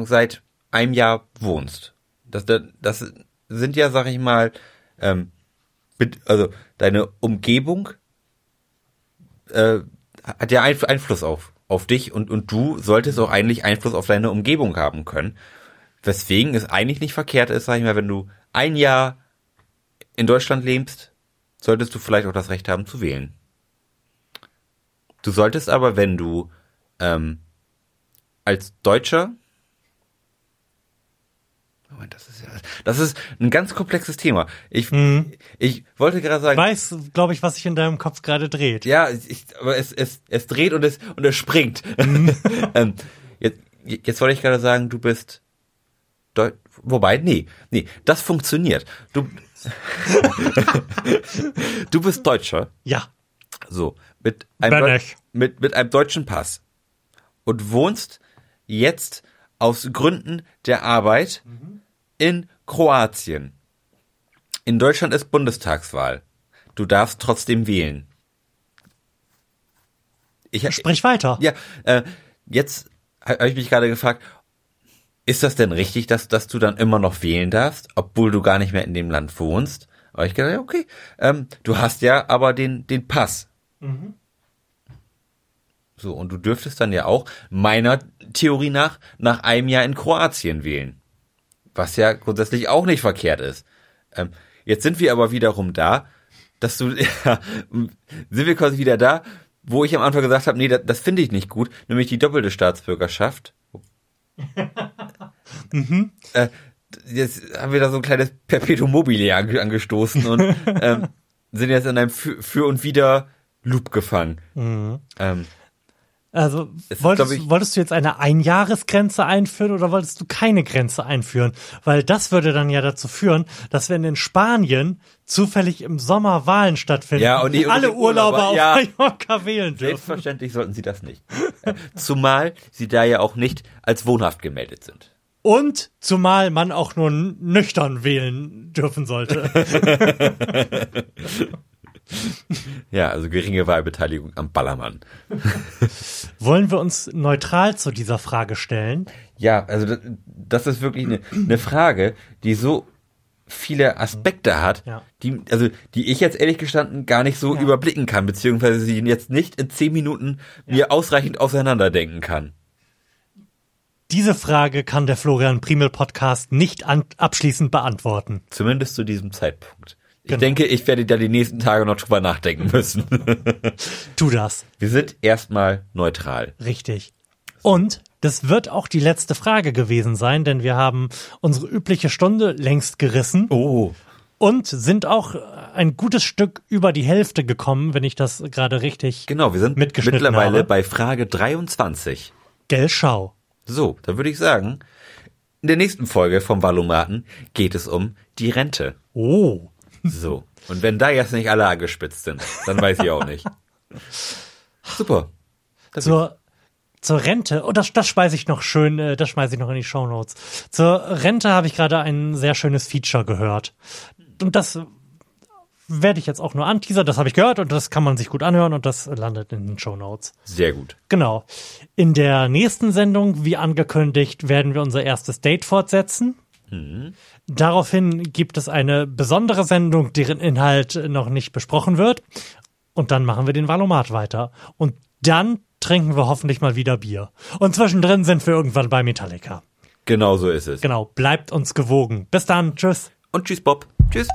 seit einem Jahr wohnst? Das, das, sind ja, sag ich mal, ähm, also deine Umgebung äh, hat ja Einf Einfluss auf, auf dich und, und du solltest auch eigentlich Einfluss auf deine Umgebung haben können. Weswegen es eigentlich nicht verkehrt ist, sag ich mal, wenn du ein Jahr in Deutschland lebst, solltest du vielleicht auch das Recht haben zu wählen. Du solltest aber, wenn du ähm, als Deutscher Moment, das ist ja, das ist ein ganz komplexes Thema. Ich, ich wollte gerade sagen, Weiß, glaube ich, was sich in deinem Kopf gerade dreht. ja, ich, aber es, es, es dreht und es, und es springt. ähm, jetzt, jetzt wollte ich gerade sagen, du bist Deu Wobei, nee, nee, das funktioniert. Du, du bist Deutscher, Ja. So, mit einem, mit, mit einem deutschen Pass und wohnst jetzt aus Gründen der Arbeit in Kroatien. In Deutschland ist Bundestagswahl. Du darfst trotzdem wählen. Ich, Sprich weiter. Ja, äh, jetzt habe ich mich gerade gefragt, ist das denn richtig, dass, dass du dann immer noch wählen darfst, obwohl du gar nicht mehr in dem Land wohnst? Aber ich gedacht, okay, ähm, du hast ja aber den, den Pass. Mhm. So, und du dürftest dann ja auch meiner Theorie nach nach einem Jahr in Kroatien wählen. Was ja grundsätzlich auch nicht verkehrt ist. Ähm, jetzt sind wir aber wiederum da, dass du, ja, sind wir quasi wieder da, wo ich am Anfang gesagt habe, nee, das, das finde ich nicht gut, nämlich die doppelte Staatsbürgerschaft. mhm. äh, jetzt haben wir da so ein kleines Perpetuum mobile angestoßen und ähm, sind jetzt in einem für, für und wieder Loop gefangen. Mhm. Ähm, also wolltest, ist, ich, wolltest du jetzt eine Einjahresgrenze einführen oder wolltest du keine Grenze einführen? Weil das würde dann ja dazu führen, dass wenn in Spanien zufällig im Sommer Wahlen stattfinden, ja, und die, alle Urlauber, Urlauber auf ja, Mallorca wählen dürfen. Selbstverständlich sollten sie das nicht. zumal sie da ja auch nicht als wohnhaft gemeldet sind. Und zumal man auch nur nüchtern wählen dürfen sollte. ja, also geringe Wahlbeteiligung am Ballermann. Wollen wir uns neutral zu dieser Frage stellen? Ja, also das, das ist wirklich eine, eine Frage, die so viele Aspekte hat, ja. die, also, die ich jetzt ehrlich gestanden gar nicht so ja. überblicken kann, beziehungsweise sie jetzt nicht in zehn Minuten ja. mir ausreichend auseinanderdenken kann. Diese Frage kann der Florian Primel Podcast nicht abschließend beantworten. Zumindest zu diesem Zeitpunkt. Ich genau. denke, ich werde da die nächsten Tage noch drüber nachdenken müssen. tu das. Wir sind erstmal neutral. Richtig. Und das wird auch die letzte Frage gewesen sein, denn wir haben unsere übliche Stunde längst gerissen. Oh. Und sind auch ein gutes Stück über die Hälfte gekommen, wenn ich das gerade richtig Genau, wir sind mittlerweile habe. bei Frage 23. Gell, schau. So, da würde ich sagen, in der nächsten Folge vom Valomaten geht es um die Rente. Oh. So. Und wenn da jetzt nicht alle angespitzt sind, dann weiß ich auch nicht. Super. zur, zur Rente, oh, das, das speise ich noch schön, äh, das schmeiße ich noch in die Show Notes. Zur Rente habe ich gerade ein sehr schönes Feature gehört. Und das werde ich jetzt auch nur anteasern. Das habe ich gehört und das kann man sich gut anhören und das landet in den Show Notes. Sehr gut. Genau. In der nächsten Sendung, wie angekündigt, werden wir unser erstes Date fortsetzen. Mhm. Daraufhin gibt es eine besondere Sendung, deren Inhalt noch nicht besprochen wird. Und dann machen wir den Valomat weiter. Und dann trinken wir hoffentlich mal wieder Bier. Und zwischendrin sind wir irgendwann bei Metallica. Genau so ist es. Genau, bleibt uns gewogen. Bis dann, tschüss. Und tschüss, Bob. Tschüss.